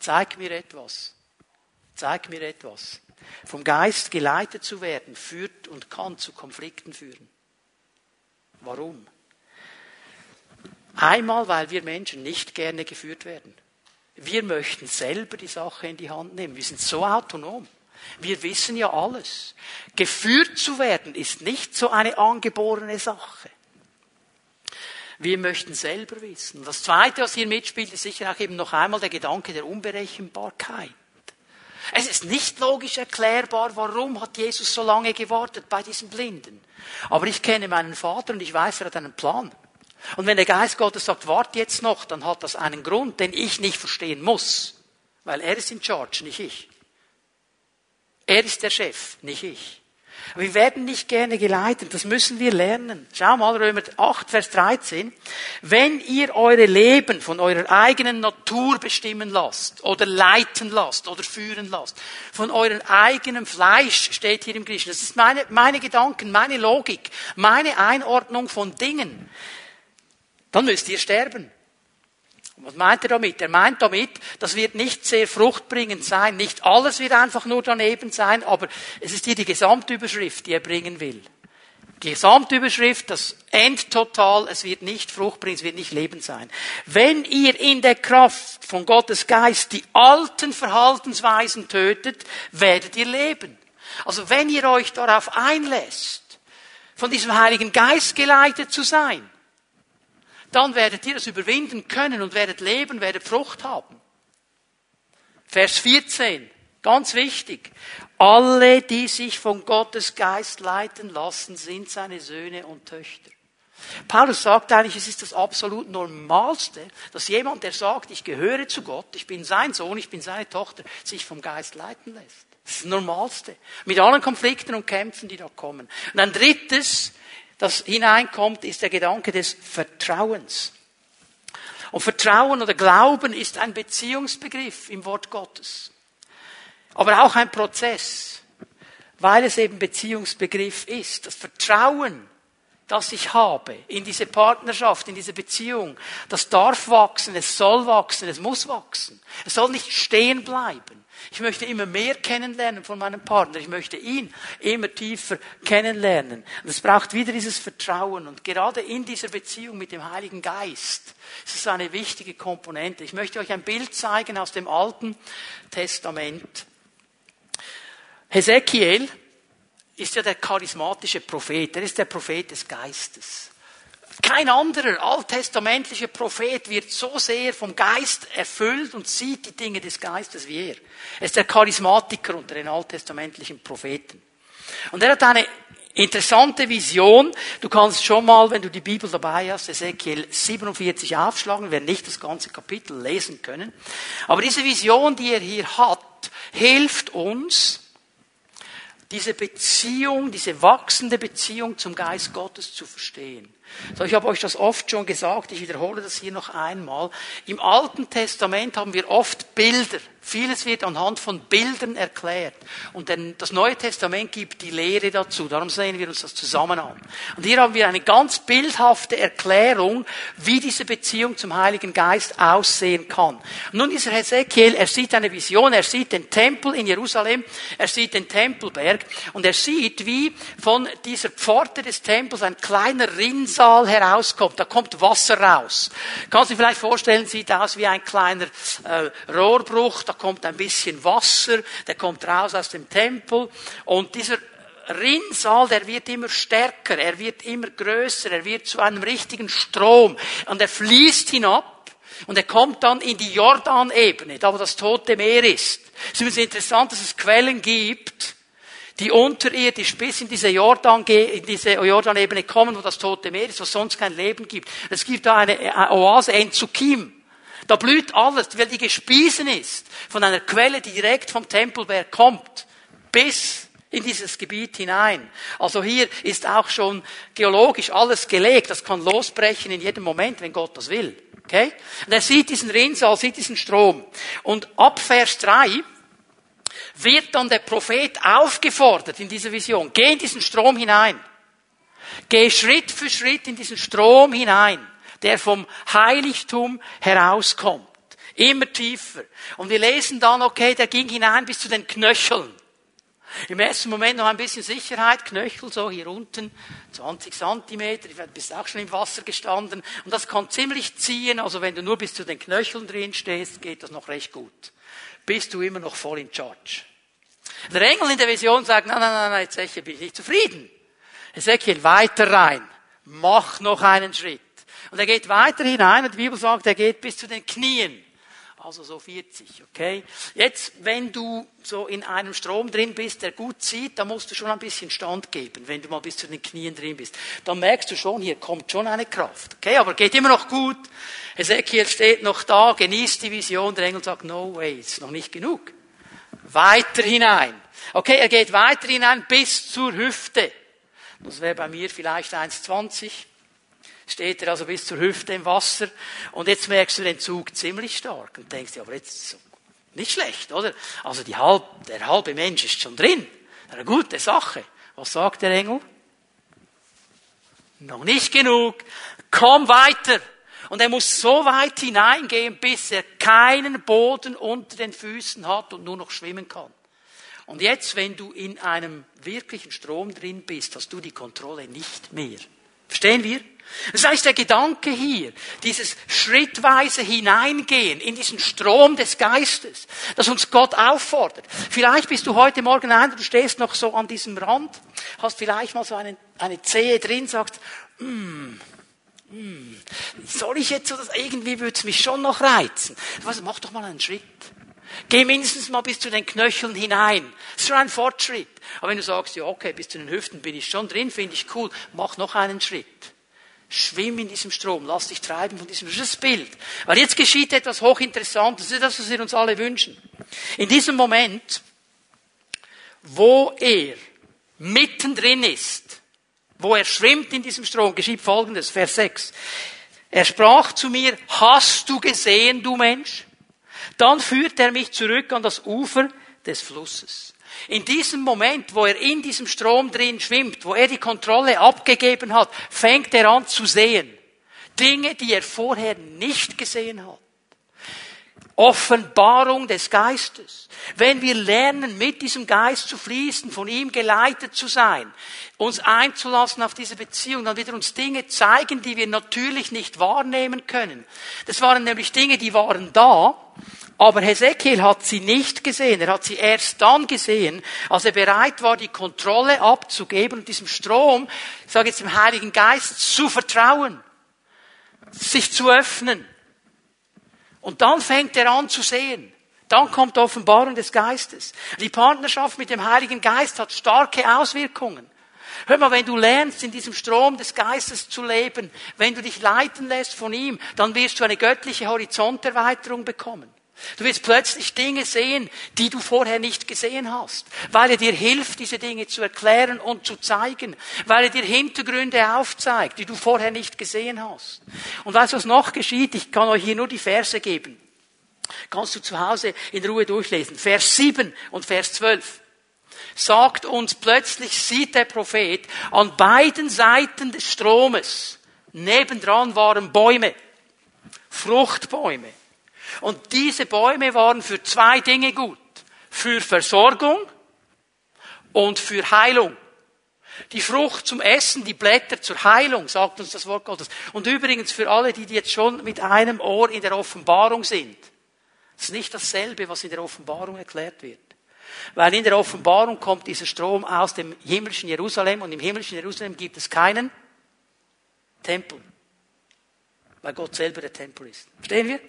Speaker 1: Zeig mir etwas. Zeig mir etwas. Vom Geist geleitet zu werden, führt und kann zu Konflikten führen. Warum? Einmal, weil wir Menschen nicht gerne geführt werden. Wir möchten selber die Sache in die Hand nehmen. Wir sind so autonom. Wir wissen ja alles. Geführt zu werden ist nicht so eine angeborene Sache. Wir möchten selber wissen. Das Zweite, was hier mitspielt, ist sicher auch eben noch einmal der Gedanke der Unberechenbarkeit. Es ist nicht logisch erklärbar, warum hat Jesus so lange gewartet bei diesen Blinden. Aber ich kenne meinen Vater und ich weiß, er hat einen Plan. Und wenn der Geist Gottes sagt, wart jetzt noch, dann hat das einen Grund, den ich nicht verstehen muss. Weil er ist in Charge, nicht ich. Er ist der Chef, nicht ich. Wir werden nicht gerne geleitet, das müssen wir lernen. Schau mal, Römer 8, Vers 13. Wenn ihr eure Leben von eurer eigenen Natur bestimmen lasst, oder leiten lasst, oder führen lasst, von eurem eigenen Fleisch steht hier im Griechischen. Das ist meine, meine Gedanken, meine Logik, meine Einordnung von Dingen. Dann müsst ihr sterben. Was meint er damit? Er meint damit, das wird nicht sehr fruchtbringend sein. Nicht alles wird einfach nur daneben sein, aber es ist hier die Gesamtüberschrift, die er bringen will. Die Gesamtüberschrift, das Endtotal, es wird nicht fruchtbringend, es wird nicht Leben sein. Wenn ihr in der Kraft von Gottes Geist die alten Verhaltensweisen tötet, werdet ihr leben. Also wenn ihr euch darauf einlässt, von diesem Heiligen Geist geleitet zu sein, dann werdet ihr es überwinden können und werdet leben, werdet Frucht haben. Vers 14, ganz wichtig. Alle, die sich von Gottes Geist leiten lassen, sind seine Söhne und Töchter. Paulus sagt eigentlich, es ist das absolut Normalste, dass jemand, der sagt, ich gehöre zu Gott, ich bin sein Sohn, ich bin seine Tochter, sich vom Geist leiten lässt. Das ist das Normalste. Mit allen Konflikten und Kämpfen, die da kommen. Und ein drittes, das hineinkommt, ist der Gedanke des Vertrauens. Und Vertrauen oder Glauben ist ein Beziehungsbegriff im Wort Gottes. Aber auch ein Prozess, weil es eben Beziehungsbegriff ist. Das Vertrauen, das ich habe in diese Partnerschaft, in diese Beziehung, das darf wachsen, es soll wachsen, es muss wachsen. Es soll nicht stehen bleiben. Ich möchte immer mehr kennenlernen von meinem Partner. Ich möchte ihn immer tiefer kennenlernen. Und es braucht wieder dieses Vertrauen. Und gerade in dieser Beziehung mit dem Heiligen Geist ist es eine wichtige Komponente. Ich möchte euch ein Bild zeigen aus dem Alten Testament. Hesekiel ist ja der charismatische Prophet. Er ist der Prophet des Geistes. Kein anderer alttestamentlicher Prophet wird so sehr vom Geist erfüllt und sieht die Dinge des Geistes wie er. Er ist der Charismatiker unter den alttestamentlichen Propheten. Und er hat eine interessante Vision. Du kannst schon mal, wenn du die Bibel dabei hast, Ezekiel 47 aufschlagen, wir nicht das ganze Kapitel lesen können. Aber diese Vision, die er hier hat, hilft uns, diese Beziehung, diese wachsende Beziehung zum Geist Gottes zu verstehen. So, ich habe euch das oft schon gesagt, ich wiederhole das hier noch einmal. Im Alten Testament haben wir oft Bilder. Vieles wird anhand von Bildern erklärt. Und das Neue Testament gibt die Lehre dazu. Darum sehen wir uns das zusammen an. Und hier haben wir eine ganz bildhafte Erklärung, wie diese Beziehung zum Heiligen Geist aussehen kann. Nun dieser Hesekiel, er sieht eine Vision, er sieht den Tempel in Jerusalem, er sieht den Tempelberg und er sieht, wie von dieser Pforte des Tempels ein kleiner Rinnsal herauskommt. Da kommt Wasser raus. Kannst du dir vielleicht vorstellen, sieht aus wie ein kleiner äh, Rohrbruch da kommt ein bisschen Wasser, der kommt raus aus dem Tempel und dieser Rinnsal, der wird immer stärker, er wird immer größer, er wird zu einem richtigen Strom und er fließt hinab und er kommt dann in die Jordanebene, da wo das Tote Meer ist. Es ist interessant, dass es Quellen gibt, die unterirdisch bis in diese Jordan, Jordanebene kommen, wo das Tote Meer ist, wo sonst kein Leben gibt. Es gibt da eine Oase, Enzukim. Da blüht alles, weil die gespiesen ist von einer Quelle, die direkt vom Tempelberg kommt, bis in dieses Gebiet hinein. Also hier ist auch schon geologisch alles gelegt. Das kann losbrechen in jedem Moment, wenn Gott das will. Okay? Und er sieht diesen Rinnsal, sieht diesen Strom. Und ab Vers 3 wird dann der Prophet aufgefordert in dieser Vision. Geh in diesen Strom hinein. Geh Schritt für Schritt in diesen Strom hinein der vom Heiligtum herauskommt. Immer tiefer. Und wir lesen dann, okay, der ging hinein bis zu den Knöcheln. Im ersten Moment noch ein bisschen Sicherheit, Knöchel so hier unten, 20 Zentimeter, du bist auch schon im Wasser gestanden. Und das kann ziemlich ziehen, also wenn du nur bis zu den Knöcheln drin stehst, geht das noch recht gut. Bist du immer noch voll in Charge. Der Engel in der Vision sagt, nein, nein, nein, nein, Ezechiel, bin ich nicht zufrieden. Ezechiel, weiter rein. Mach noch einen Schritt. Und er geht weiter hinein und die Bibel sagt, er geht bis zu den Knien. Also so 40, okay? Jetzt, wenn du so in einem Strom drin bist, der gut zieht, dann musst du schon ein bisschen Stand geben, wenn du mal bis zu den Knien drin bist. Dann merkst du schon, hier kommt schon eine Kraft, okay? Aber geht immer noch gut. Ezekiel steht noch da, genießt die Vision, der Engel sagt, no way, ist noch nicht genug. Weiter hinein. Okay, er geht weiter hinein bis zur Hüfte. Das wäre bei mir vielleicht 1,20 steht er also bis zur Hüfte im Wasser und jetzt merkst du den Zug ziemlich stark und denkst dir, aber jetzt nicht schlecht, oder? Also die halb, der halbe Mensch ist schon drin. Eine gute Sache. Was sagt der Engel? Noch nicht genug. Komm weiter. Und er muss so weit hineingehen, bis er keinen Boden unter den Füßen hat und nur noch schwimmen kann. Und jetzt, wenn du in einem wirklichen Strom drin bist, hast du die Kontrolle nicht mehr. Verstehen wir? Das heißt, der Gedanke hier, dieses schrittweise Hineingehen in diesen Strom des Geistes, das uns Gott auffordert. Vielleicht bist du heute Morgen ein, du stehst noch so an diesem Rand, hast vielleicht mal so eine, eine Zehe drin, sagst, mm, mm, soll ich jetzt so, das, irgendwie würde es mich schon noch reizen. Was, mach doch mal einen Schritt. Geh mindestens mal bis zu den Knöcheln hinein. Das ist schon ein Fortschritt. Aber wenn du sagst, ja, okay, bis zu den Hüften bin ich schon drin, finde ich cool, mach noch einen Schritt. Schwimm in diesem Strom, lass dich treiben von diesem das Bild. Weil jetzt geschieht etwas hochinteressantes, das ist das, was wir uns alle wünschen. In diesem Moment, wo er mittendrin ist, wo er schwimmt in diesem Strom, geschieht folgendes, Vers 6. Er sprach zu mir, hast du gesehen, du Mensch? Dann führt er mich zurück an das Ufer des Flusses. In diesem Moment, wo er in diesem Strom drin schwimmt, wo er die Kontrolle abgegeben hat, fängt er an zu sehen. Dinge, die er vorher nicht gesehen hat. Offenbarung des Geistes. Wenn wir lernen, mit diesem Geist zu fließen, von ihm geleitet zu sein, uns einzulassen auf diese Beziehung, dann wird er uns Dinge zeigen, die wir natürlich nicht wahrnehmen können. Das waren nämlich Dinge, die waren da, aber Hesekiel hat sie nicht gesehen. Er hat sie erst dann gesehen, als er bereit war, die Kontrolle abzugeben und diesem Strom, ich sage jetzt dem Heiligen Geist, zu vertrauen, sich zu öffnen. Und dann fängt er an zu sehen. Dann kommt Offenbarung des Geistes. Die Partnerschaft mit dem Heiligen Geist hat starke Auswirkungen. Hör mal, wenn du lernst, in diesem Strom des Geistes zu leben, wenn du dich leiten lässt von ihm, dann wirst du eine göttliche Horizonterweiterung bekommen. Du wirst plötzlich Dinge sehen, die du vorher nicht gesehen hast, weil er dir hilft, diese Dinge zu erklären und zu zeigen, weil er dir Hintergründe aufzeigt, die du vorher nicht gesehen hast. Und weißt du, was noch geschieht? Ich kann euch hier nur die Verse geben. Kannst du zu Hause in Ruhe durchlesen. Vers 7 und Vers 12 sagt uns plötzlich, sieht der Prophet, an beiden Seiten des Stromes, nebendran waren Bäume, Fruchtbäume. Und diese Bäume waren für zwei Dinge gut. Für Versorgung und für Heilung. Die Frucht zum Essen, die Blätter zur Heilung, sagt uns das Wort Gottes. Und übrigens für alle, die jetzt schon mit einem Ohr in der Offenbarung sind. Das ist nicht dasselbe, was in der Offenbarung erklärt wird. Weil in der Offenbarung kommt dieser Strom aus dem himmlischen Jerusalem und im himmlischen Jerusalem gibt es keinen Tempel. Weil Gott selber der Tempel ist. Verstehen wir?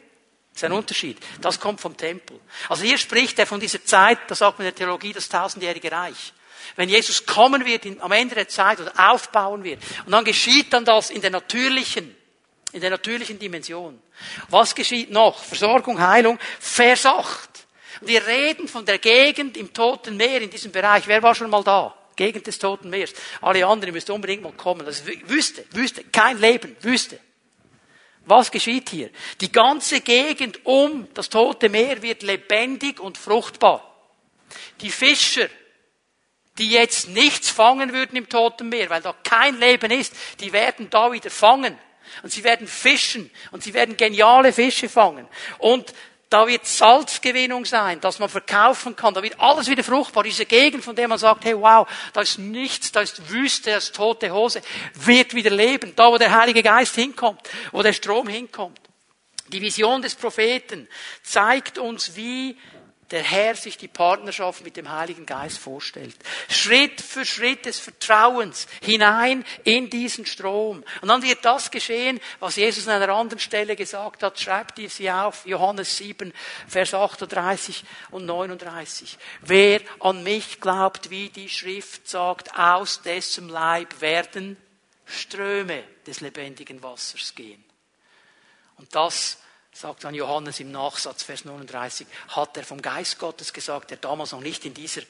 Speaker 1: Das ist ein Unterschied. Das kommt vom Tempel. Also hier spricht er von dieser Zeit, da sagt man in der Theologie, das tausendjährige Reich. Wenn Jesus kommen wird am Ende der Zeit oder aufbauen wird. Und dann geschieht dann das in der natürlichen, in der natürlichen Dimension. Was geschieht noch? Versorgung, Heilung, Vers 8. Wir reden von der Gegend im Toten Meer in diesem Bereich. Wer war schon mal da? Gegend des Toten Meers. Alle anderen müsst unbedingt mal kommen. Das ist Wüste, Wüste, kein Leben, Wüste. Was geschieht hier? Die ganze Gegend um das Tote Meer wird lebendig und fruchtbar. Die Fischer, die jetzt nichts fangen würden im Toten Meer, weil da kein Leben ist, die werden da wieder fangen. Und sie werden fischen und sie werden geniale Fische fangen. Und da wird Salzgewinnung sein, dass man verkaufen kann. Da wird alles wieder fruchtbar. Diese Gegend, von der man sagt, hey, wow, da ist nichts, da ist Wüste, da ist tote Hose, wird wieder leben. Da, wo der Heilige Geist hinkommt, wo der Strom hinkommt. Die Vision des Propheten zeigt uns, wie der Herr sich die Partnerschaft mit dem Heiligen Geist vorstellt. Schritt für Schritt des Vertrauens hinein in diesen Strom. Und dann wird das geschehen, was Jesus an einer anderen Stelle gesagt hat. Schreibt ihr sie auf, Johannes 7, Vers 38 und 39. Wer an mich glaubt, wie die Schrift sagt, aus dessen Leib werden Ströme des lebendigen Wassers gehen. Und das sagt dann Johannes im Nachsatz, Vers 39, hat er vom Geist Gottes gesagt, der damals noch nicht in dieser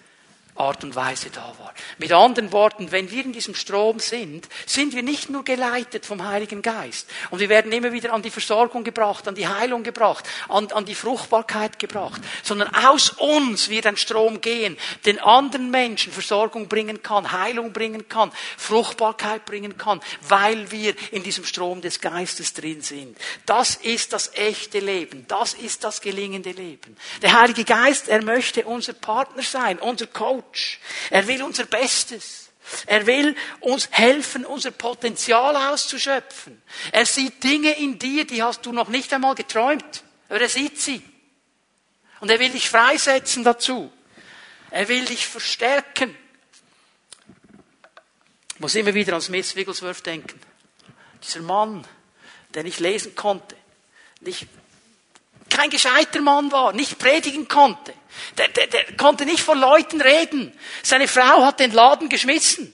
Speaker 1: Art und Weise da war. Mit anderen Worten, wenn wir in diesem Strom sind, sind wir nicht nur geleitet vom Heiligen Geist. Und wir werden immer wieder an die Versorgung gebracht, an die Heilung gebracht, an, an die Fruchtbarkeit gebracht, sondern aus uns wird ein Strom gehen, den anderen Menschen Versorgung bringen kann, Heilung bringen kann, Fruchtbarkeit bringen kann, weil wir in diesem Strom des Geistes drin sind. Das ist das echte Leben. Das ist das gelingende Leben. Der Heilige Geist, er möchte unser Partner sein, unser Coach. Coach. Er will unser Bestes. Er will uns helfen, unser Potenzial auszuschöpfen. Er sieht Dinge in dir, die hast du noch nicht einmal geträumt. Aber er sieht sie. Und er will dich freisetzen dazu. Er will dich verstärken. Ich muss immer wieder an Smith Wigglesworth denken. Dieser Mann, der nicht lesen konnte, nicht kein gescheiter Mann war, nicht predigen konnte. Der, der, der konnte nicht vor Leuten reden. Seine Frau hat den Laden geschmissen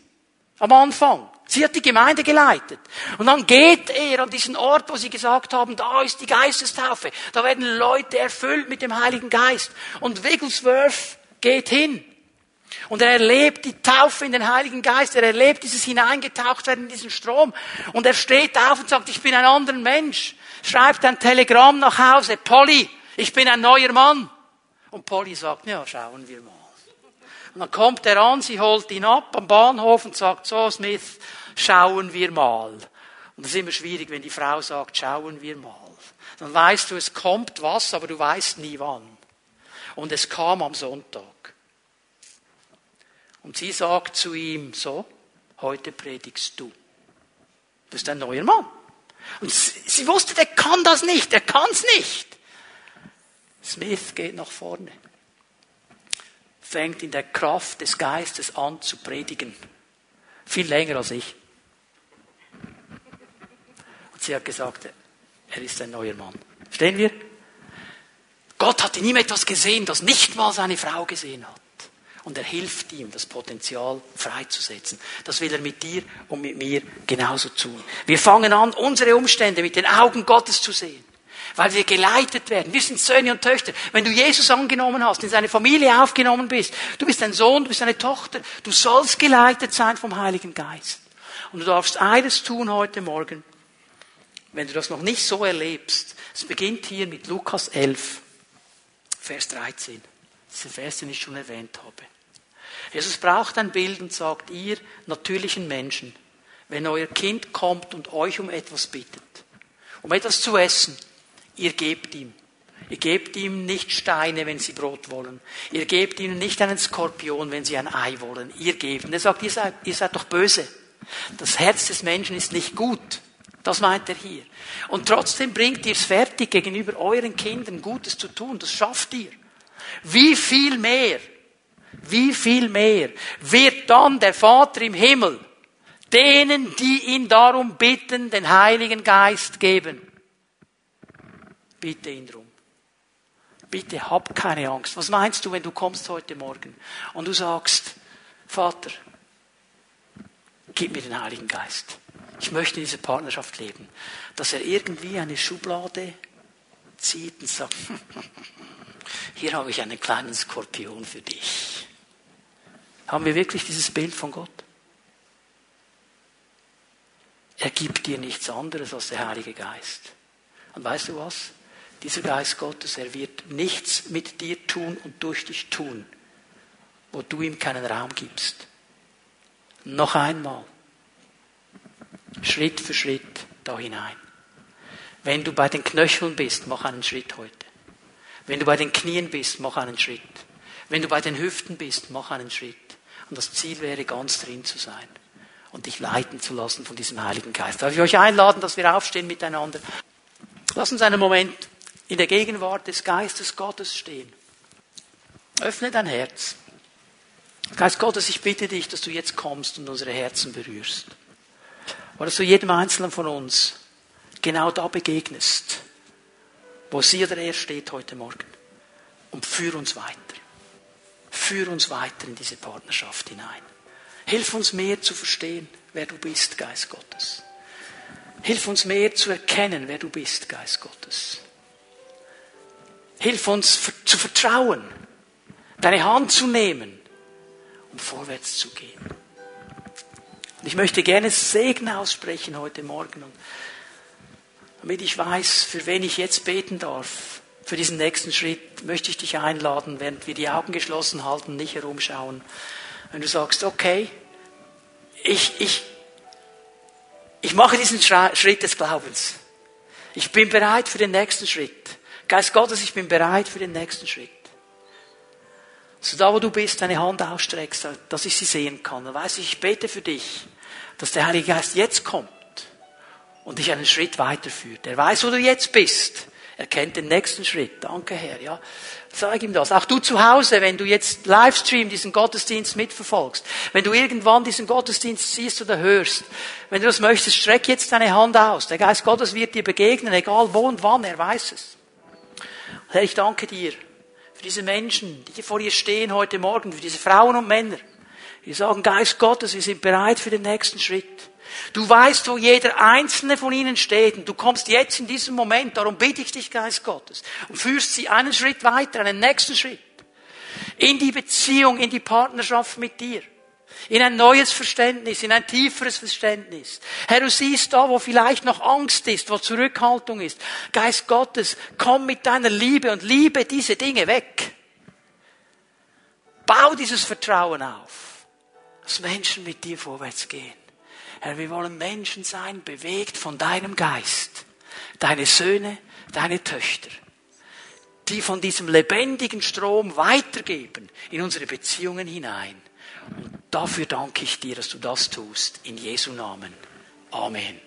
Speaker 1: am Anfang. Sie hat die Gemeinde geleitet. Und dann geht er an diesen Ort, wo sie gesagt haben, da ist die Geistestaufe. Da werden Leute erfüllt mit dem Heiligen Geist. Und Wigglesworth geht hin. Und er erlebt die Taufe in den Heiligen Geist. Er erlebt dieses Hineingetaucht werden in diesen Strom. Und er steht auf und sagt, ich bin ein anderer Mensch schreibt ein Telegramm nach Hause, Polly, ich bin ein neuer Mann. Und Polly sagt, ja, schauen wir mal. Und dann kommt er an, sie holt ihn ab am Bahnhof und sagt, so Smith, schauen wir mal. Und das ist immer schwierig, wenn die Frau sagt, schauen wir mal. Dann weißt du, es kommt was, aber du weißt nie wann. Und es kam am Sonntag. Und sie sagt zu ihm, so, heute predigst du. Du bist ein neuer Mann. Und sie wusste, der kann das nicht, er kann es nicht. Smith geht nach vorne, fängt in der Kraft des Geistes an zu predigen. Viel länger als ich. Und sie hat gesagt, er ist ein neuer Mann. Stehen wir? Gott hat in ihm etwas gesehen, das nicht mal seine Frau gesehen hat und er hilft ihm, das Potenzial freizusetzen. Das will er mit dir und mit mir genauso tun. Wir fangen an, unsere Umstände mit den Augen Gottes zu sehen. weil wir geleitet werden. Wir sind Söhne und Töchter. Wenn du Jesus angenommen hast, in seine Familie aufgenommen bist, du bist ein Sohn, du bist eine Tochter, du sollst geleitet sein vom Heiligen Geist. Und du darfst eines tun heute Morgen, wenn du das noch nicht so erlebst. Es beginnt hier mit Lukas 11, Vers 13. Dieser Vers, den ich schon erwähnt habe. Jesus braucht ein Bild und sagt, ihr natürlichen Menschen, wenn euer Kind kommt und euch um etwas bittet, um etwas zu essen, ihr gebt ihm. Ihr gebt ihm nicht Steine, wenn sie Brot wollen. Ihr gebt ihnen nicht einen Skorpion, wenn sie ein Ei wollen. Ihr gebt. Und er sagt, ihr seid, ihr seid doch böse. Das Herz des Menschen ist nicht gut. Das meint er hier. Und trotzdem bringt ihr es fertig, gegenüber euren Kindern Gutes zu tun. Das schafft ihr. Wie viel mehr, wie viel mehr wird dann der Vater im Himmel denen, die ihn darum bitten, den Heiligen Geist geben? Bitte ihn drum. Bitte hab keine Angst. Was meinst du, wenn du kommst heute Morgen und du sagst, Vater, gib mir den Heiligen Geist. Ich möchte in dieser Partnerschaft leben. Dass er irgendwie eine Schublade zieht und sagt, (laughs) hier habe ich einen kleinen Skorpion für dich. Haben wir wirklich dieses Bild von Gott? Er gibt dir nichts anderes als der Heilige Geist. Und weißt du was? Dieser Geist Gottes, er wird nichts mit dir tun und durch dich tun, wo du ihm keinen Raum gibst. Noch einmal. Schritt für Schritt da hinein. Wenn du bei den Knöcheln bist, mach einen Schritt heute. Wenn du bei den Knien bist, mach einen Schritt. Wenn du bei den Hüften bist, mach einen Schritt. Und das Ziel wäre, ganz drin zu sein und dich leiten zu lassen von diesem Heiligen Geist. Darf ich euch einladen, dass wir aufstehen miteinander? Lass uns einen Moment in der Gegenwart des Geistes Gottes stehen. Öffne dein Herz. Geist Gottes, ich bitte dich, dass du jetzt kommst und unsere Herzen berührst. Oder dass du jedem Einzelnen von uns genau da begegnest, wo sie oder er steht heute Morgen. Und führ uns weiter. Führ uns weiter in diese Partnerschaft hinein. Hilf uns mehr zu verstehen, wer du bist, Geist Gottes. Hilf uns mehr zu erkennen, wer du bist, Geist Gottes. Hilf uns zu vertrauen, deine Hand zu nehmen, um vorwärts zu gehen. Und ich möchte gerne Segen aussprechen heute Morgen. Und damit ich weiß, für wen ich jetzt beten darf, für diesen nächsten Schritt, möchte ich dich einladen, während wir die Augen geschlossen halten, nicht herumschauen. Wenn du sagst, okay, ich, ich, ich mache diesen Schritt des Glaubens. Ich bin bereit für den nächsten Schritt. Geist Gottes, ich bin bereit für den nächsten Schritt. So da, wo du bist, deine Hand ausstreckst, dass ich sie sehen kann. Dann weiß ich, ich bete für dich, dass der Heilige Geist jetzt kommt und dich einen Schritt weiterführt. Er weiß, wo du jetzt bist. Er kennt den nächsten Schritt. Danke, Herr. Ja, sag ihm das. Auch du zu Hause, wenn du jetzt Livestream diesen Gottesdienst mitverfolgst, wenn du irgendwann diesen Gottesdienst siehst oder hörst, wenn du das möchtest, streck jetzt deine Hand aus. Der Geist Gottes wird dir begegnen, egal wo und wann. Er weiß es. Herr, ich danke dir für diese Menschen, die vor dir stehen heute Morgen, für diese Frauen und Männer. Die sagen, Geist Gottes, wir sind bereit für den nächsten Schritt. Du weißt, wo jeder einzelne von ihnen steht und du kommst jetzt in diesem Moment, darum bitte ich dich, Geist Gottes, und führst sie einen Schritt weiter, einen nächsten Schritt. In die Beziehung, in die Partnerschaft mit dir. In ein neues Verständnis, in ein tieferes Verständnis. Herr, du siehst da, wo vielleicht noch Angst ist, wo Zurückhaltung ist. Geist Gottes, komm mit deiner Liebe und liebe diese Dinge weg. Bau dieses Vertrauen auf dass Menschen mit dir vorwärts gehen. Herr, wir wollen Menschen sein, bewegt von deinem Geist. Deine Söhne, deine Töchter, die von diesem lebendigen Strom weitergeben in unsere Beziehungen hinein. Und dafür danke ich dir, dass du das tust. In Jesu Namen. Amen.